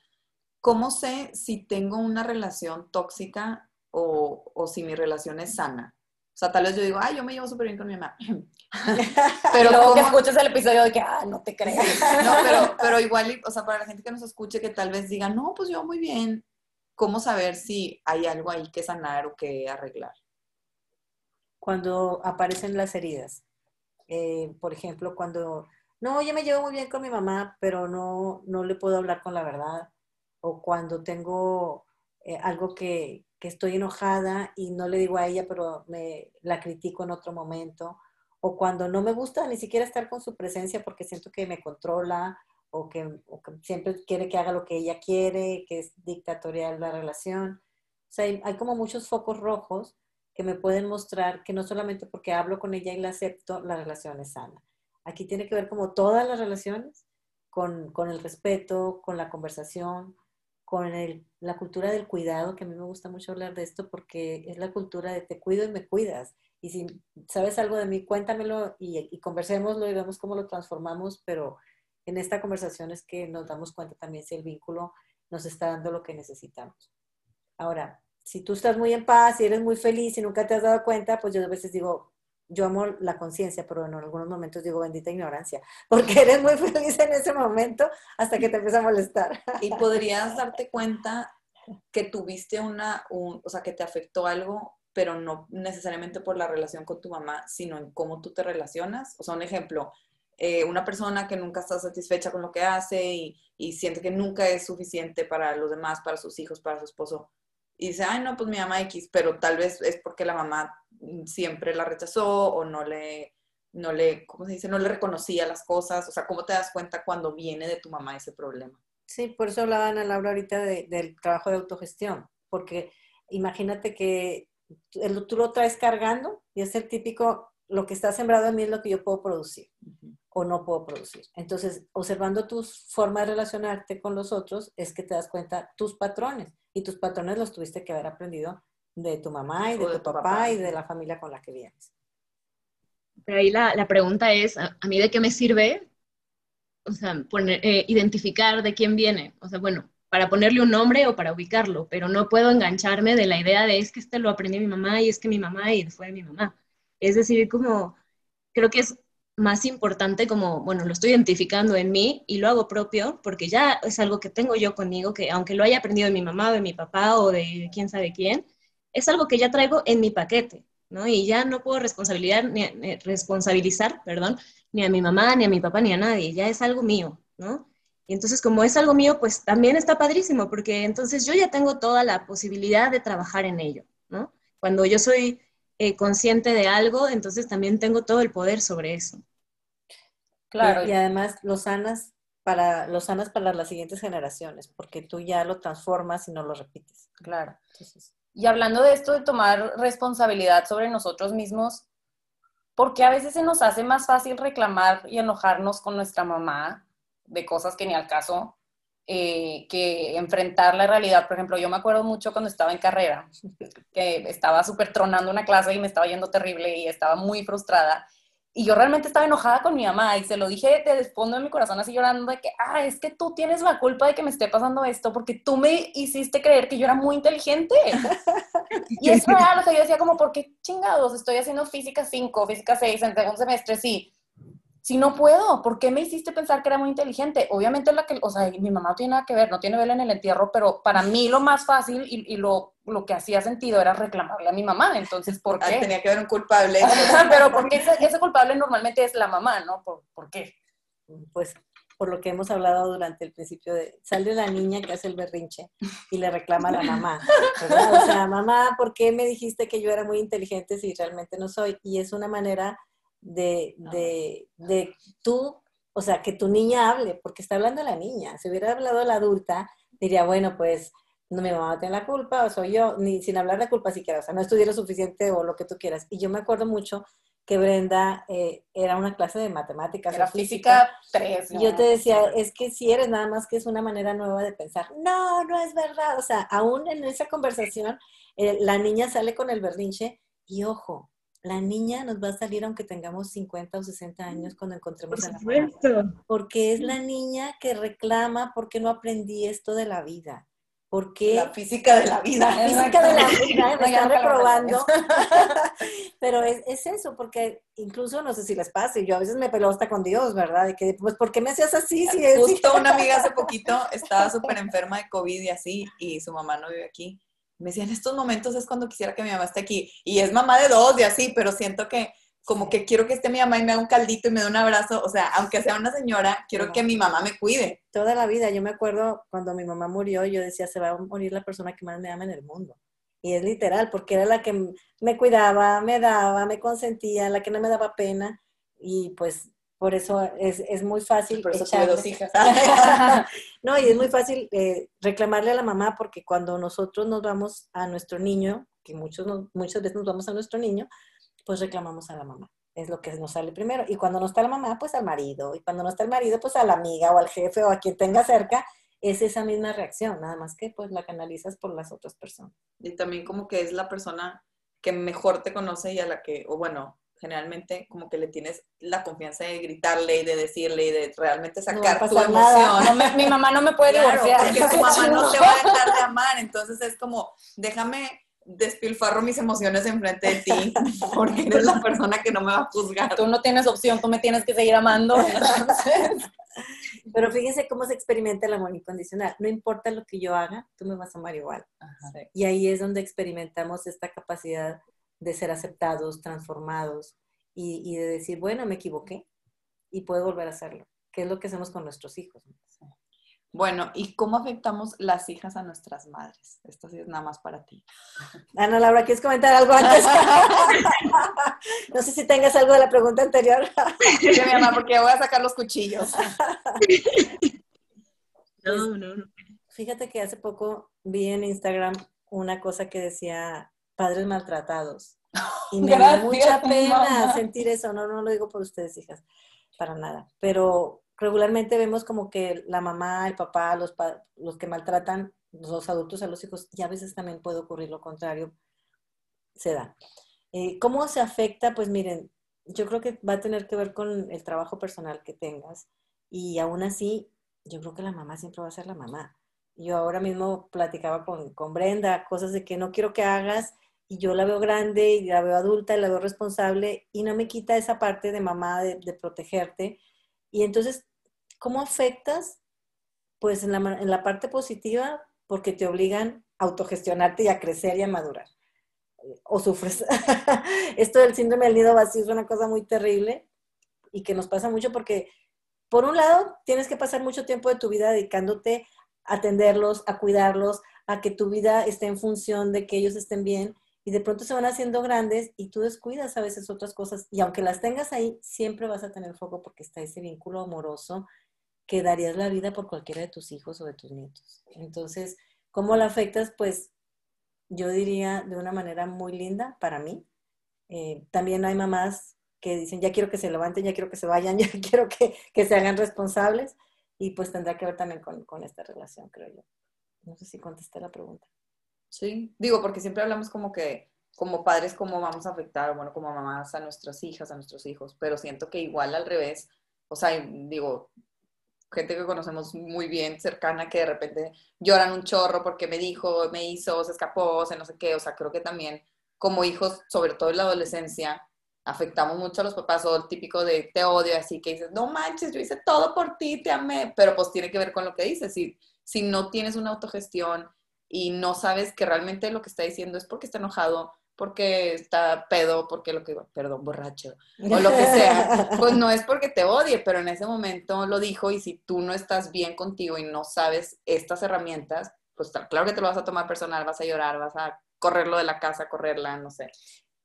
¿cómo sé si tengo una relación tóxica o, o si mi relación es sana? O sea, tal vez yo digo, ay, yo me llevo súper bien con mi mamá. pero luego que escuches el episodio de que, ah, no te creas. no, pero, pero igual, o sea, para la gente que nos escuche que tal vez diga, no, pues yo muy bien, ¿cómo saber si hay algo ahí que sanar o que arreglar? Cuando aparecen las heridas. Eh, por ejemplo, cuando, no, yo me llevo muy bien con mi mamá, pero no, no le puedo hablar con la verdad. O cuando tengo eh, algo que, que estoy enojada y no le digo a ella, pero me la critico en otro momento, o cuando no me gusta ni siquiera estar con su presencia porque siento que me controla o que, siempre quiere que haga lo que ella quiere, que es dictatorial la relación. O sea, hay, hay, como muchos focos rojos que me pueden mostrar que no solamente porque hablo con ella y la acepto, la relación es sana. Aquí tiene que ver como todas las relaciones con, con el respeto, con la conversación, con la cultura del cuidado, que a mí me gusta mucho hablar de esto porque es la cultura de te cuido y me cuidas. Y si sabes algo de mí, cuéntamelo y, y conversémoslo y vemos cómo lo transformamos, pero en esta conversación es que nos damos cuenta también si el vínculo nos está dando lo que necesitamos. Ahora, si tú estás muy en paz y eres muy feliz y nunca te has dado cuenta, pues yo a veces digo, yo amo la conciencia, pero en algunos momentos digo bendita ignorancia, porque eres muy feliz en ese momento hasta que te empieza a molestar. Y podrías darte cuenta que tuviste una, o sea, que te afectó algo, pero no necesariamente por la relación con tu mamá, sino en cómo tú te relacionas. O sea, un ejemplo, eh, una persona que nunca está satisfecha con lo que hace y, y, siente que nunca es suficiente para los demás, para sus hijos, para su esposo. Y dice, ay, no, pues mi mamá X, pero tal vez es porque la mamá siempre la rechazó o no le, no le, ¿cómo se dice? No le reconocía las cosas. O sea, ¿cómo te das cuenta cuando viene de tu mamá ese problema? Sí, por eso hablaba Ana Laura ahorita del trabajo de autogestión, porque imagínate que tú lo traes cargando y es el típico, lo que está sembrado en mí es lo que yo puedo producir o no puedo producir. Entonces, observando tu forma de relacionarte con los otros es que te das cuenta tus patrones y tus patrones los tuviste que haber aprendido de tu mamá y de, tu, papá, y de la familia con la que vienes. Pero ahí la, la pregunta es, ¿a, mí de qué me sirve? O sea, poner, eh, identificar de quién viene. O sea, bueno, para ponerle un nombre o para ubicarlo, pero no puedo engancharme de la idea de es que este lo aprendí mi mamá y es que mi mamá y fue mi mamá. Es decir, como creo que es más importante como, bueno, lo estoy identificando en mí y lo hago propio porque ya es algo que tengo yo conmigo, que aunque lo haya aprendido de mi mamá o de mi papá o de quién sabe quién, es algo que ya traigo en mi paquete, ¿no? Y ya no puedo responsabilizar, ni, responsabilizar, perdón, ni a mi mamá, ni a mi papá, ni a nadie, ya es algo mío, ¿no? Y entonces como es algo mío, pues también está padrísimo, porque entonces yo ya tengo toda la posibilidad de trabajar en ello, ¿no? Cuando yo soy eh, consciente de algo, entonces también tengo todo el poder sobre eso. Claro. Y, además lo sanas para, lo sanas para las siguientes generaciones, porque tú ya lo transformas y no lo repites. Claro. y hablando de esto de tomar responsabilidad sobre nosotros mismos, porque a veces se nos hace más fácil reclamar y enojarnos con nuestra mamá de cosas que ni al caso, eh, que enfrentar la realidad. Por ejemplo, yo me acuerdo mucho cuando estaba en carrera, que estaba súper tronando una clase y me estaba yendo terrible y estaba muy frustrada. Y yo realmente estaba enojada con mi mamá y se lo dije desde el fondo de mi corazón así llorando de que, ah, es que tú tienes la culpa de que me esté pasando esto porque tú me hiciste creer que yo era muy inteligente. y es real, o sea, yo decía como, ¿por qué chingados? Estoy haciendo física 5, física 6 en segundo semestre, sí si no puedo, ¿por qué me hiciste pensar que era muy inteligente? Obviamente la que, o sea, mi mamá no tiene nada que ver, no tiene vela en el entierro, pero para mí lo más fácil y, lo, lo, que hacía sentido era reclamarle a mi mamá. Entonces, ¿por ah, qué? tenía que haber un culpable. pero porque ese, ese, culpable normalmente es la mamá, ¿no? ¿Por, ¿Por, qué? Pues por lo que hemos hablado durante el principio de, sale la niña que hace el berrinche y le reclama a la mamá, O sea, mamá, ¿por qué me dijiste que yo era muy inteligente si realmente no soy? Y es una manera de, de, de tú, o sea, que tu niña hable, porque está hablando la niña. Si hubiera hablado la adulta, diría, bueno, pues no mi mamá tiene la culpa, o soy yo, ni sin hablar de culpa siquiera, o sea, no estudié lo suficiente o lo que tú quieras. Y yo me acuerdo mucho que Brenda eh, era una clase de matemáticas. Era física 3. Y yo te decía, es que si eres nada más que es una manera nueva de pensar. No, no es verdad. O sea, aún en esa conversación, eh, la niña sale con el berrinche y ojo, la niña nos va a salir aunque tengamos 50 o 60 años cuando encontremos a la mamá. Porque es la niña que reclama porque no aprendí esto de la vida. Porque la física de la vida. La física de la vida, me están reprobando. Pero es, es, eso, porque incluso no sé si les pasa, yo a veces me peleo hasta con Dios, ¿verdad? De que, pues, ¿por qué me hacías así? Si Justo una amiga hace poquito estaba súper enferma de COVID y así, y su mamá no vive aquí me decía, en estos momentos es cuando quisiera que mi mamá esté aquí. Y es mamá de dos y así, pero siento que como que quiero que esté mi mamá y me haga un caldito y me dé un abrazo. O sea, aunque sea una señora, quiero que mi mamá me cuide. Toda la vida, yo me acuerdo cuando mi mamá murió, yo decía, se va a morir la persona que más me ama en el mundo. Y es literal, porque era la que me cuidaba, me daba, me consentía, la que no me daba pena. Y pues por eso es, es muy fácil. Por eso tuve dos hijas. no, y es muy fácil eh, reclamarle a la mamá porque cuando nosotros nos vamos a nuestro niño, que muchos muchas veces nos vamos a nuestro niño, pues reclamamos a la mamá. Es lo que nos sale primero. Y cuando no está la mamá, pues al marido. Y cuando no está el marido, pues a la amiga o al jefe o a quien tenga cerca. Es esa misma reacción, nada más que pues la canalizas por las otras personas. Y también como que es la persona que mejor te conoce y a la que, o bueno, generalmente como que le tienes la confianza de gritarle y de decirle y de realmente sacar tu emoción. mi mamá no me puede divorciar. Porque tu mamá no te va a dejar de amar. Entonces es como, déjame despilfarro mis emociones enfrente de ti, porque eres la persona que no me va a juzgar. Tú no tienes opción, tú me tienes que seguir amando. Pero fíjense cómo se experimenta el amor incondicional. No importa lo que yo haga, tú me vas a amar igual. Y ahí es donde experimentamos esta capacidad de ser aceptados, transformados y, de decir, bueno, me equivoqué. y puede volver a hacerlo, que es lo que hacemos con nuestros hijos. Bueno, ¿y cómo afectamos las hijas a nuestras madres? Esto sí es nada más para ti. Ana Laura, ¿quieres comentar algo antes? no sé si tengas algo de la pregunta anterior. sí, mi mamá, porque voy a sacar los cuchillos. no, no, no. Fíjate que hace poco vi en Instagram una cosa que decía padres maltratados. Y me da mucha pena sentir eso. No, no lo digo por ustedes, hijas, para nada. Pero regularmente vemos como que la mamá, el papá, los, los que maltratan los adultos a los hijos, y a veces también puede ocurrir lo contrario, se da. Eh, ¿Cómo se afecta? Pues miren, yo creo que va a tener que ver con el trabajo personal que tengas y aún así, yo creo que la mamá siempre va a ser la mamá. Yo ahora mismo platicaba con, con Brenda cosas de que no quiero que hagas y yo la veo grande y la veo adulta y la veo responsable y no me quita esa parte de mamá de, de protegerte y entonces, ¿cómo afectas? Pues en la, en la parte positiva, porque te obligan a autogestionarte y a crecer y a madurar. O sufres. Esto del síndrome del nido vacío es una cosa muy terrible y que nos pasa mucho porque, por un lado, tienes que pasar mucho tiempo de tu vida dedicándote a atenderlos, a cuidarlos, a que tu vida esté en función de que ellos estén bien y de pronto se van haciendo grandes y tú descuidas a veces otras cosas y aunque las tengas ahí, siempre vas a tener foco porque está ese vínculo amoroso que darías la vida por cualquiera de tus hijos o de tus nietos. Entonces, ¿cómo la afectas? Pues yo diría de una manera muy linda para mí. Eh, también hay mamás que dicen, ya quiero que se levanten, ya quiero que se vayan, ya quiero que, que se hagan responsables y pues tendrá que ver también con, con esta relación, creo yo. No sé si contesté la pregunta. Sí, digo, porque siempre hablamos como que como padres cómo vamos a afectar, bueno, como mamás a nuestras hijas, a nuestros hijos, pero siento que igual al revés, o sea, digo, gente que conocemos muy bien, cercana, que de repente lloran un chorro porque me dijo, me hizo, se escapó, se no sé qué, o sea, creo que también como hijos, sobre todo en la adolescencia, afectamos mucho a los papás, o el típico de te odio, así que dices, no manches, yo hice todo por ti, te amé, pero pues tiene que ver con lo que dices, si, si no tienes una autogestión, y no sabes que realmente lo que está diciendo es porque está enojado, porque está pedo, porque lo que, perdón, borracho, o lo que sea, pues no es porque te odie, pero en ese momento lo dijo y si tú no estás bien contigo y no sabes estas herramientas, pues claro que te lo vas a tomar personal, vas a llorar, vas a correrlo de la casa, correrla, no sé.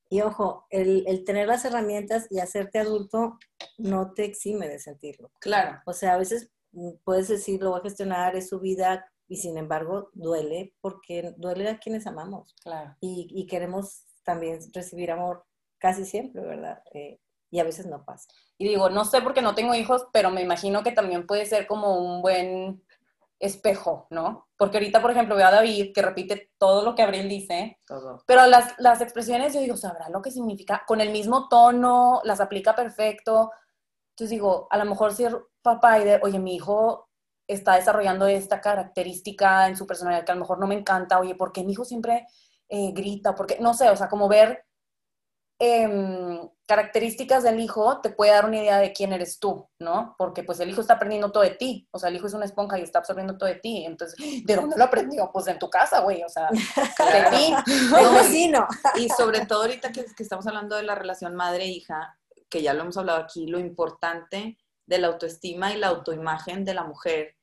Y ojo, el, el tener las herramientas y hacerte adulto no te exime de sentirlo. Claro. O sea, a veces mm, puedes decir, lo voy a gestionar, es su vida, y sin embargo duele porque duele a quienes amamos. Claro. Y, queremos también recibir amor casi siempre, ¿verdad? Eh, y a veces no pasa. Y digo, no sé porque no tengo hijos, pero me imagino que también puede ser como un buen espejo, ¿no? Porque ahorita, por ejemplo, veo a David que repite todo lo que Abril dice, todo. pero las, las expresiones yo digo, ¿sabrá lo que significa? Con el mismo tono, las aplica perfecto. Entonces digo, a lo mejor si papá y de, oye, mi hijo está desarrollando esta característica en su personalidad que a lo mejor no me encanta, oye, ¿por qué mi hijo siempre eh, grita? Porque, no sé, o sea, como ver em, características del hijo te puede dar una idea de quién eres tú, ¿no? Porque pues el hijo está aprendiendo todo de ti, o sea, el hijo es una esponja y está absorbiendo todo de ti, entonces, ¿de dónde lo aprendió? Pues en tu casa, güey, o sea, de ti, no, vecino. Y sobre todo ahorita que, que estamos hablando de la relación madre-hija, que ya lo hemos hablado aquí, lo importante de la autoestima y la autoimagen de la mujer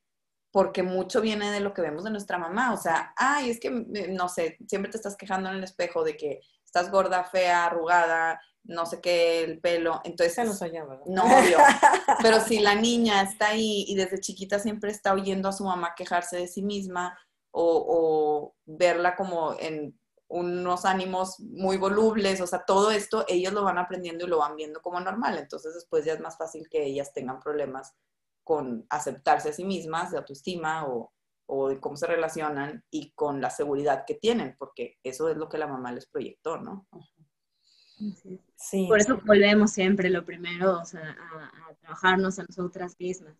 porque mucho viene de lo que vemos de nuestra mamá. O sea, ay, es que, eh, no sé, siempre te estás quejando en el espejo de que estás gorda, fea, arrugada, no sé qué, el pelo. Entonces, no soy yo, ¿verdad? No, obvio. Pero si la niña está ahí y desde chiquita siempre está oyendo a su mamá quejarse de sí misma o, o verla como en unos ánimos muy volubles, o sea, todo esto ellos lo van aprendiendo y lo van viendo como normal. Entonces, después ya es más fácil que ellas tengan problemas con aceptarse a sí mismas, de autoestima o, o de cómo se relacionan y con la seguridad que tienen, porque eso es lo que la mamá les proyectó, ¿no? Sí. Por eso volvemos siempre lo primero, o sea, a, trabajarnos a nosotras mismas,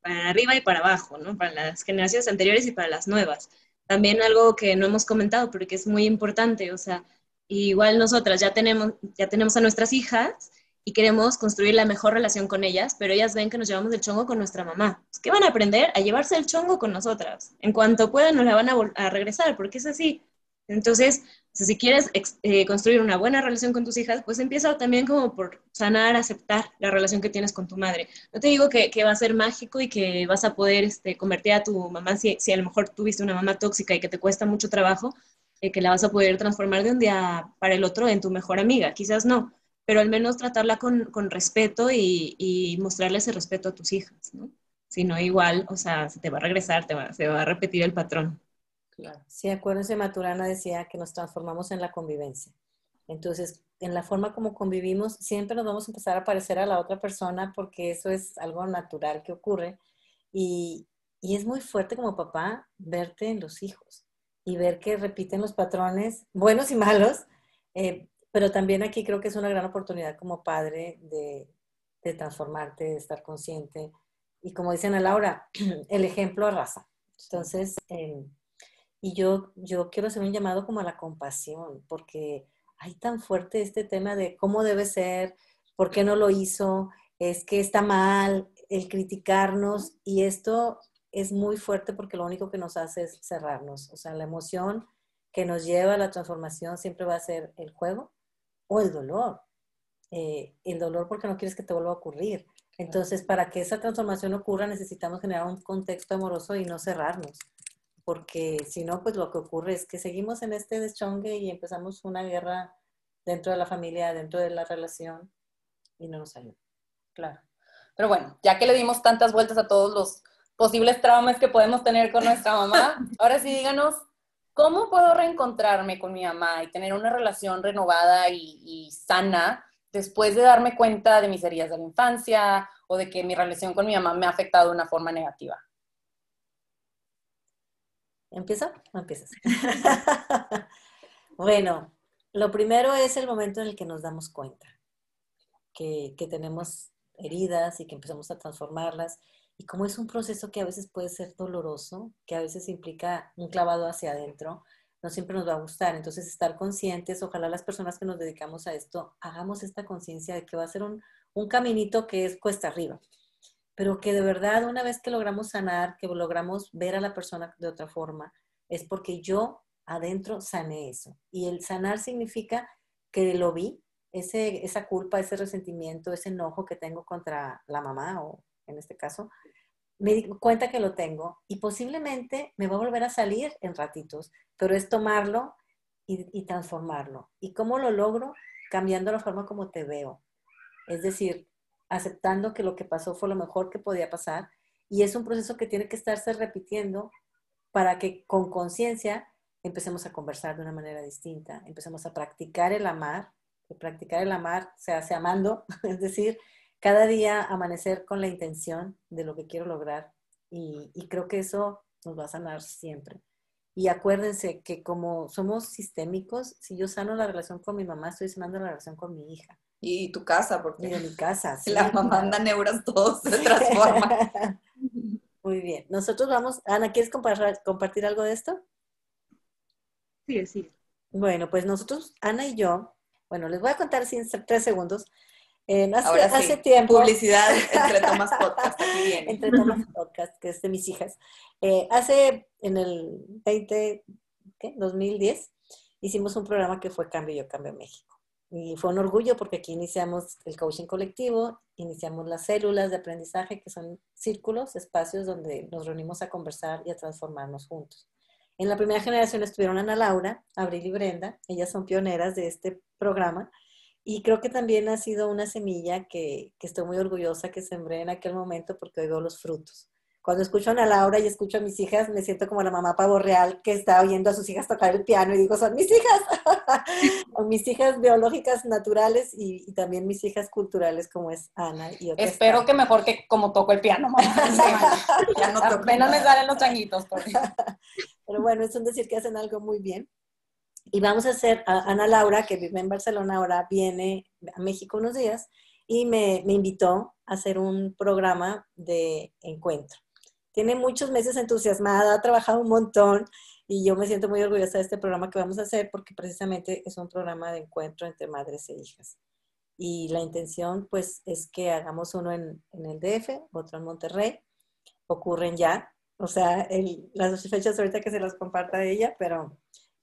para arriba y para abajo, ¿no? Para las generaciones anteriores y para las nuevas. También algo que no hemos comentado, pero que es muy importante, o sea, igual nosotras ya tenemos, ya tenemos a nuestras hijas y queremos construir la mejor relación con ellas, pero ellas ven que nos llevamos el chongo con nuestra mamá. ¿Qué van a aprender? A llevarse el chongo con nosotras. En cuanto puedan, nos la van a, a regresar, porque es así. Entonces, si quieres eh, construir una buena relación con tus hijas, pues empieza también como por sanar, aceptar la relación que tienes con tu madre. No te digo que, va a ser mágico y que vas a poder este, convertir a tu mamá, si, si, a lo mejor tuviste una mamá tóxica y que te cuesta mucho trabajo, eh, que la vas a poder transformar de un día para el otro en tu mejor amiga. Quizás no, pero al menos tratarla con, con respeto y, y, mostrarle ese respeto a tus hijas, ¿no? Si no, igual, o sea, se te va a regresar, te va, se va a repetir el patrón. Claro. Sí, acuérdense, Maturana decía que nos transformamos en la convivencia. Entonces, en la forma como convivimos, siempre nos vamos a empezar a parecer a la otra persona porque eso es algo natural que ocurre. Y, y es muy fuerte como papá verte en los hijos y ver que repiten los patrones, buenos y malos. Eh, pero también aquí creo que es una gran oportunidad como padre de, de transformarte, de estar consciente. Y como dicen a Laura, el ejemplo arrasa. Entonces, eh, y yo, yo quiero hacer un llamado como a la compasión, porque hay tan fuerte este tema de cómo debe ser, por qué no lo hizo, es que está mal, el criticarnos, y esto es muy fuerte porque lo único que nos hace es cerrarnos. O sea, la emoción que nos lleva a la transformación siempre va a ser el juego o el dolor. Eh, el dolor porque no quieres que te vuelva a ocurrir. Entonces, para que esa transformación ocurra, necesitamos generar un contexto amoroso y no cerrarnos porque si no, pues lo que ocurre es que seguimos en este deschongue y empezamos una guerra dentro de la familia, dentro de la relación y no nos ayuda. Claro. Pero bueno, ya que le dimos tantas vueltas a todos los posibles traumas que podemos tener con nuestra mamá, ahora sí díganos, ¿cómo puedo reencontrarme con mi mamá y tener una relación renovada y, sana después de darme cuenta de mis heridas de la infancia o de que mi relación con mi mamá me ha afectado de una forma negativa? ¿Empieza o empiezas? bueno, lo primero es el momento en el que nos damos cuenta que, tenemos heridas y que empezamos a transformarlas. Y como es un proceso que a veces puede ser doloroso, que a veces implica un clavado hacia adentro, no siempre nos va a gustar. Entonces, estar conscientes, ojalá las personas que nos dedicamos a esto, hagamos esta conciencia de que va a ser un, un caminito que es cuesta arriba pero que de verdad una vez que logramos sanar, que logramos ver a la persona de otra forma, es porque yo adentro sané eso. Y el sanar significa que lo vi, ese, esa culpa, ese resentimiento, ese enojo que tengo contra la mamá, o en este caso, me di cuenta que lo tengo y posiblemente me va a volver a salir en ratitos, pero es tomarlo y, y transformarlo. ¿Y cómo lo logro? Cambiando la forma como te veo. Es decir, aceptando que lo que pasó fue lo mejor que podía pasar. Y es un proceso que tiene que estarse repitiendo para que con conciencia empecemos a conversar de una manera distinta, empecemos a practicar el amar, que practicar el amar se hace amando, es decir, cada día amanecer con la intención de lo que quiero lograr. Y, y creo que eso nos va a sanar siempre. Y acuérdense que como somos sistémicos, si yo sano la relación con mi mamá, estoy sanando la relación con mi hija. Y tu casa, porque. Y de mi casa. Sí. La mamá anda neuras, todo se transforma. Muy bien. Nosotros vamos. Ana, ¿quieres compartir, algo de esto? Sí, sí. Bueno, pues nosotros, Ana y yo, bueno, les voy a contar sin tres segundos. Hace, hace, tiempo. Publicidad entre Tomas Podcast, aquí viene. Entre Tomas Podcast, que es de mis hijas. Eh, hace en el 20, ¿qué? 2010, hicimos un programa que fue Cambio Yo Cambio México. Y fue un orgullo porque aquí iniciamos el coaching colectivo, iniciamos las células de aprendizaje, que son círculos, espacios donde nos reunimos a conversar y a transformarnos juntos. En la primera generación estuvieron Ana Laura, Abril y Brenda, ellas son pioneras de este programa. Y creo que también ha sido una semilla que, que estoy muy orgullosa que sembré en aquel momento porque hoy veo los frutos. Cuando escucho a Ana Laura y escucho a mis hijas, me siento como la mamá pavo real que está oyendo a sus hijas tocar el piano y digo, son mis hijas, o mis hijas biológicas naturales y, también mis hijas culturales como es Ana. Y Espero que mejor que como toco el piano, mamá. ya no toco. Apenas me salen los changuitos. Pero bueno, es un decir que hacen algo muy bien. Y vamos a hacer, a Ana Laura, que vive en Barcelona ahora, viene a México unos días y me, invitó a hacer un programa de encuentro. Tiene muchos meses entusiasmada, ha trabajado un montón y yo me siento muy orgullosa de este programa que vamos a hacer porque precisamente es un programa de encuentro entre madres e hijas. Y la intención pues es que hagamos uno en, el DF, otro en Monterrey, ocurren ya, o sea, las dos fechas ahorita que se las comparta ella, pero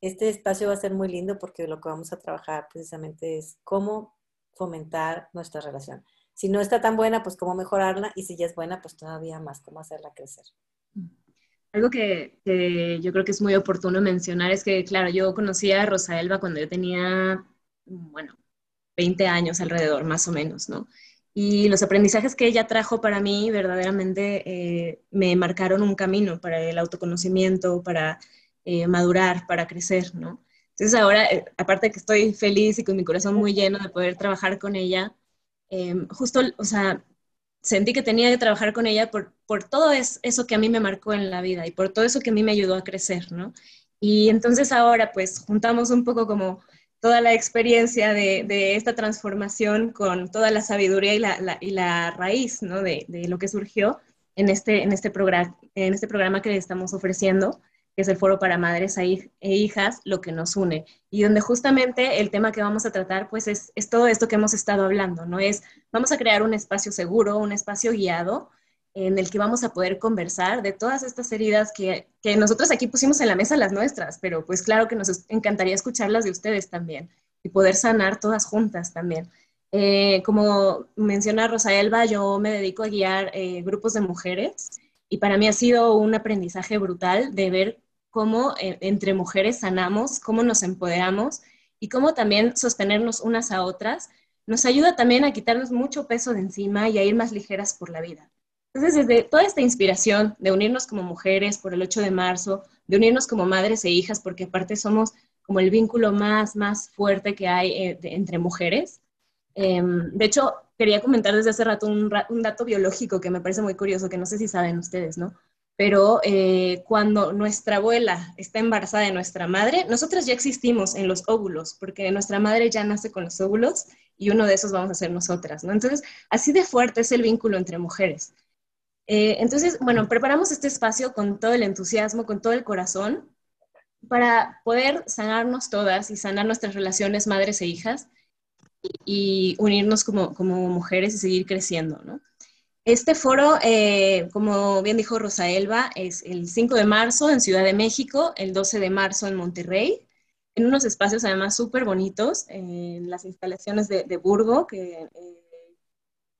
este espacio va a ser muy lindo porque lo que vamos a trabajar precisamente es cómo fomentar nuestra relación. Si no está tan buena, pues cómo mejorarla y si ya es buena, pues todavía más cómo hacerla crecer. Algo que, yo creo que es muy oportuno mencionar es que, claro, yo conocí a Rosa Elba cuando yo tenía, bueno, 20 años alrededor, más o menos, ¿no? Y los aprendizajes que ella trajo para mí verdaderamente eh, me marcaron un camino para el autoconocimiento, para eh, madurar, para crecer, ¿no? Entonces ahora, eh, aparte de que estoy feliz y con mi corazón muy lleno de poder trabajar con ella, em, justo, o sea, sentí que tenía que trabajar con ella por, por todo eso que a mí me marcó en la vida y por todo eso que a mí me ayudó a crecer, ¿no? Y entonces ahora pues juntamos un poco como toda la experiencia de, de esta transformación con toda la sabiduría y la, y la raíz, ¿no? De, de, lo que surgió en este, en, este en este programa que le estamos ofreciendo que es el foro para madres e hijas, lo que nos une. Y donde justamente el tema que vamos a tratar, pues es, todo esto que hemos estado hablando, ¿no? Es, vamos a crear un espacio seguro, un espacio guiado, en el que vamos a poder conversar de todas estas heridas que, que nosotros aquí pusimos en la mesa las nuestras, pero pues claro que nos encantaría escucharlas de ustedes también y poder sanar todas juntas también. Eh, como menciona Rosa Elba, yo me dedico a guiar eh, grupos de mujeres y para mí ha sido un aprendizaje brutal de ver cómo eh, entre mujeres sanamos, cómo nos empoderamos y cómo también sostenernos unas a otras nos ayuda también a quitarnos mucho peso de encima y a ir más ligeras por la vida. Entonces, desde toda esta inspiración de unirnos como mujeres por el 8 de marzo, de unirnos como madres e hijas, porque aparte somos como el vínculo más, más fuerte que hay eh, entre mujeres. Em, de hecho, quería comentar desde hace rato un, un, dato biológico que me parece muy curioso, que no sé si saben ustedes, ¿no? Pero eh, cuando nuestra abuela está embarazada de nuestra madre, nosotras ya existimos en los óvulos, porque nuestra madre ya nace con los óvulos y uno de esos vamos a ser nosotras, ¿no? Entonces, así de fuerte es el vínculo entre mujeres. Eh, entonces, bueno, preparamos este espacio con todo el entusiasmo, con todo el corazón, para poder sanarnos todas y sanar nuestras relaciones madres e hijas y, unirnos como, como mujeres y seguir creciendo, ¿no? Este foro, eh, como bien dijo Rosa Elba, es el 5 de marzo en Ciudad de México, el 12 de marzo en Monterrey, en unos espacios además súper bonitos, en las instalaciones de, Burgo, que eh,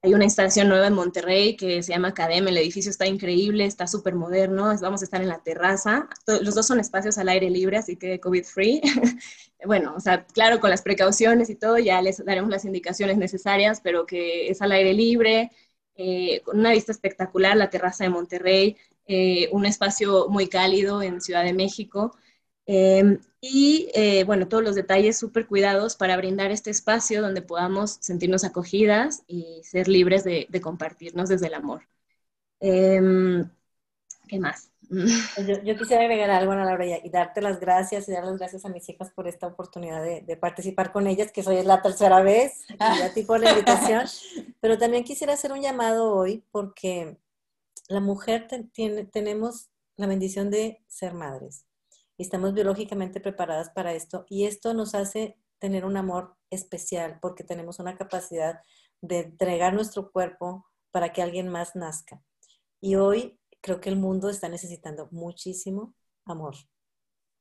hay una instalación nueva en Monterrey que se llama Academia, el edificio está increíble, está súper moderno, vamos a estar en la terraza, los dos son espacios al aire libre, así que COVID-free. bueno, o sea, claro, con las precauciones y todo, ya les daremos las indicaciones necesarias, pero que es al aire libre, eh, con una vista espectacular, la terraza de Monterrey, eh, un espacio muy cálido en Ciudad de México. Em, y eh, bueno, todos los detalles súper cuidados para brindar este espacio donde podamos sentirnos acogidas y ser libres de, compartirnos desde el amor. Em, ¿Qué más? Yo, quisiera agregar algo, Ana Laura, y darte las gracias y dar las gracias a mis hijas por esta oportunidad de, participar con ellas, que soy la tercera vez, y a ti por la invitación. Pero también quisiera hacer un llamado hoy porque la mujer tiene, tenemos la bendición de ser madres y estamos biológicamente preparadas para esto y esto nos hace tener un amor especial porque tenemos una capacidad de entregar nuestro cuerpo para que alguien más nazca. Y hoy creo que el mundo está necesitando muchísimo amor.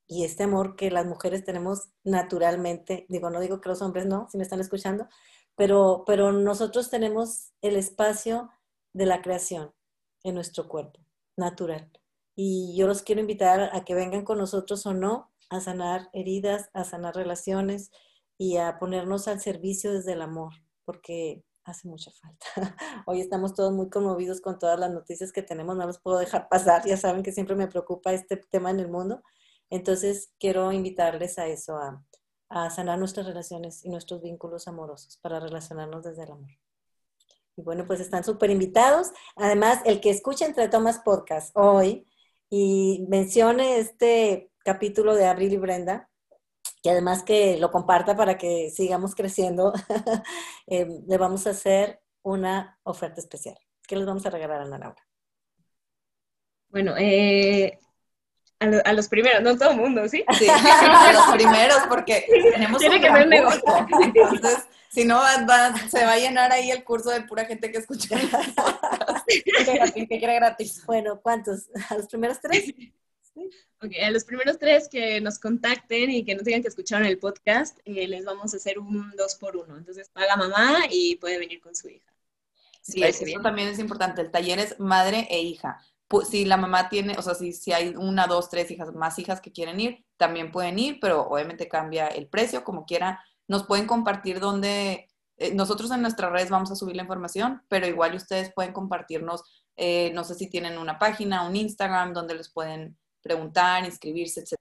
Y este amor que las mujeres tenemos naturalmente, digo, no digo que los hombres no, si me están escuchando, pero, pero nosotros tenemos el espacio de la creación en nuestro cuerpo, natural. Y yo los quiero invitar a que vengan con nosotros o no a sanar heridas, a sanar relaciones y a ponernos al servicio desde el amor, porque hace mucha falta. Hoy estamos todos muy conmovidos con todas las noticias que tenemos, no los puedo dejar pasar, ya saben que siempre me preocupa este tema en el mundo. Entonces, quiero invitarles a eso, a, sanar nuestras relaciones y nuestros vínculos amorosos para relacionarnos desde el amor. Y bueno, pues están súper invitados. Además, el que escuche Entre Tomas Podcast hoy y mencione este capítulo de Abril y Brenda, y además que lo comparta para que sigamos creciendo, eh, le vamos a hacer una oferta especial. ¿Qué les vamos a regalar a Ana Laura? Bueno, eh, a, los primeros, no todo el mundo, ¿sí? Sí, a los primeros, porque tenemos Tiene que ver negocio. Entonces, si no, se va a llenar ahí el curso de pura gente que escucha. que quiere gratis. Bueno, ¿cuántos? ¿A los primeros tres? Okay, a los primeros tres que nos contacten y que nos digan que escucharon el podcast, eh, les vamos a hacer un dos por uno. Entonces paga mamá y puede venir con su hija. Sí, eso también es importante. El taller es madre e hija. Si la mamá tiene, o sea, si, si hay una, dos, tres hijas, más hijas que quieren ir, también pueden ir, pero obviamente cambia el precio, como quiera. Nos pueden compartir dónde, eh, nosotros en nuestras redes vamos a subir la información, pero igual ustedes pueden compartirnos, eh, no sé si tienen una página, un Instagram, donde les pueden preguntar, inscribirse, etc.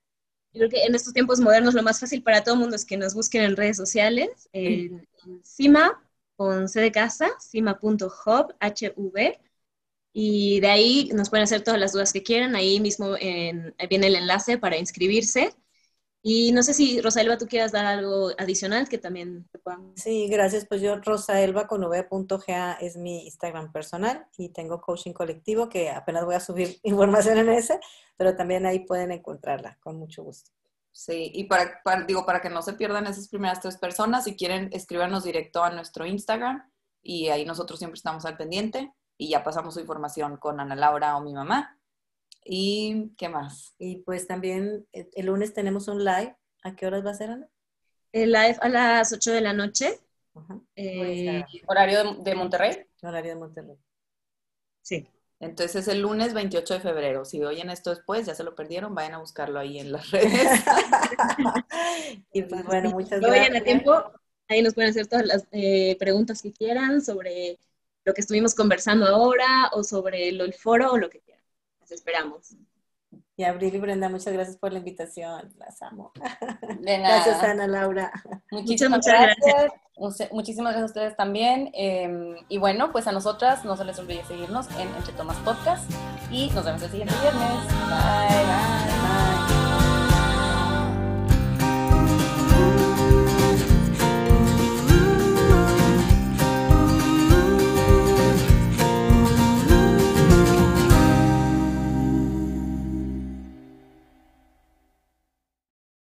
Yo creo que en estos tiempos modernos lo más fácil para todo el mundo es que nos busquen en redes sociales, en, CIMA, con C de casa, cima.hub, HV, y de ahí nos pueden hacer todas las dudas que quieran, ahí mismo viene el enlace para inscribirse. Y no sé si, Rosalba, tú quieras dar algo adicional que también te puedan... Sí, gracias. Pues yo, Rosaelba con v.ga es mi Instagram personal y tengo coaching colectivo que apenas voy a subir información en ese, pero también ahí pueden encontrarla con mucho gusto. Sí, y para, digo, para que no se pierdan esas primeras tres personas, si quieren, escríbanos directo a nuestro Instagram y ahí nosotros siempre estamos al pendiente y ya pasamos su información con Ana Laura o mi mamá ¿Y qué más? Y pues también eh, el lunes tenemos un live. ¿A qué horas va a ser, Ana? El live a las 8 de la noche. Eh, ¿Horario de, Monterrey? Horario de Monterrey. Sí. Entonces es el lunes 28 de febrero. Si oyen esto después, ya se lo perdieron, vayan a buscarlo ahí en las redes. y pues bueno, muchas gracias. Vayan a tiempo, ahí nos pueden hacer todas las eh, preguntas que quieran sobre lo que estuvimos conversando ahora o sobre el foro o lo que quieran esperamos. Y Abril y Brenda, muchas gracias por la invitación. Las amo. Gracias, Ana Laura. Muchísimas gracias. Muchísimas gracias a ustedes también. Em, y bueno, pues a nosotras no se les olvide seguirnos en Entre Tomas Podcast. Y nos vemos el siguiente viernes. Bye, bye.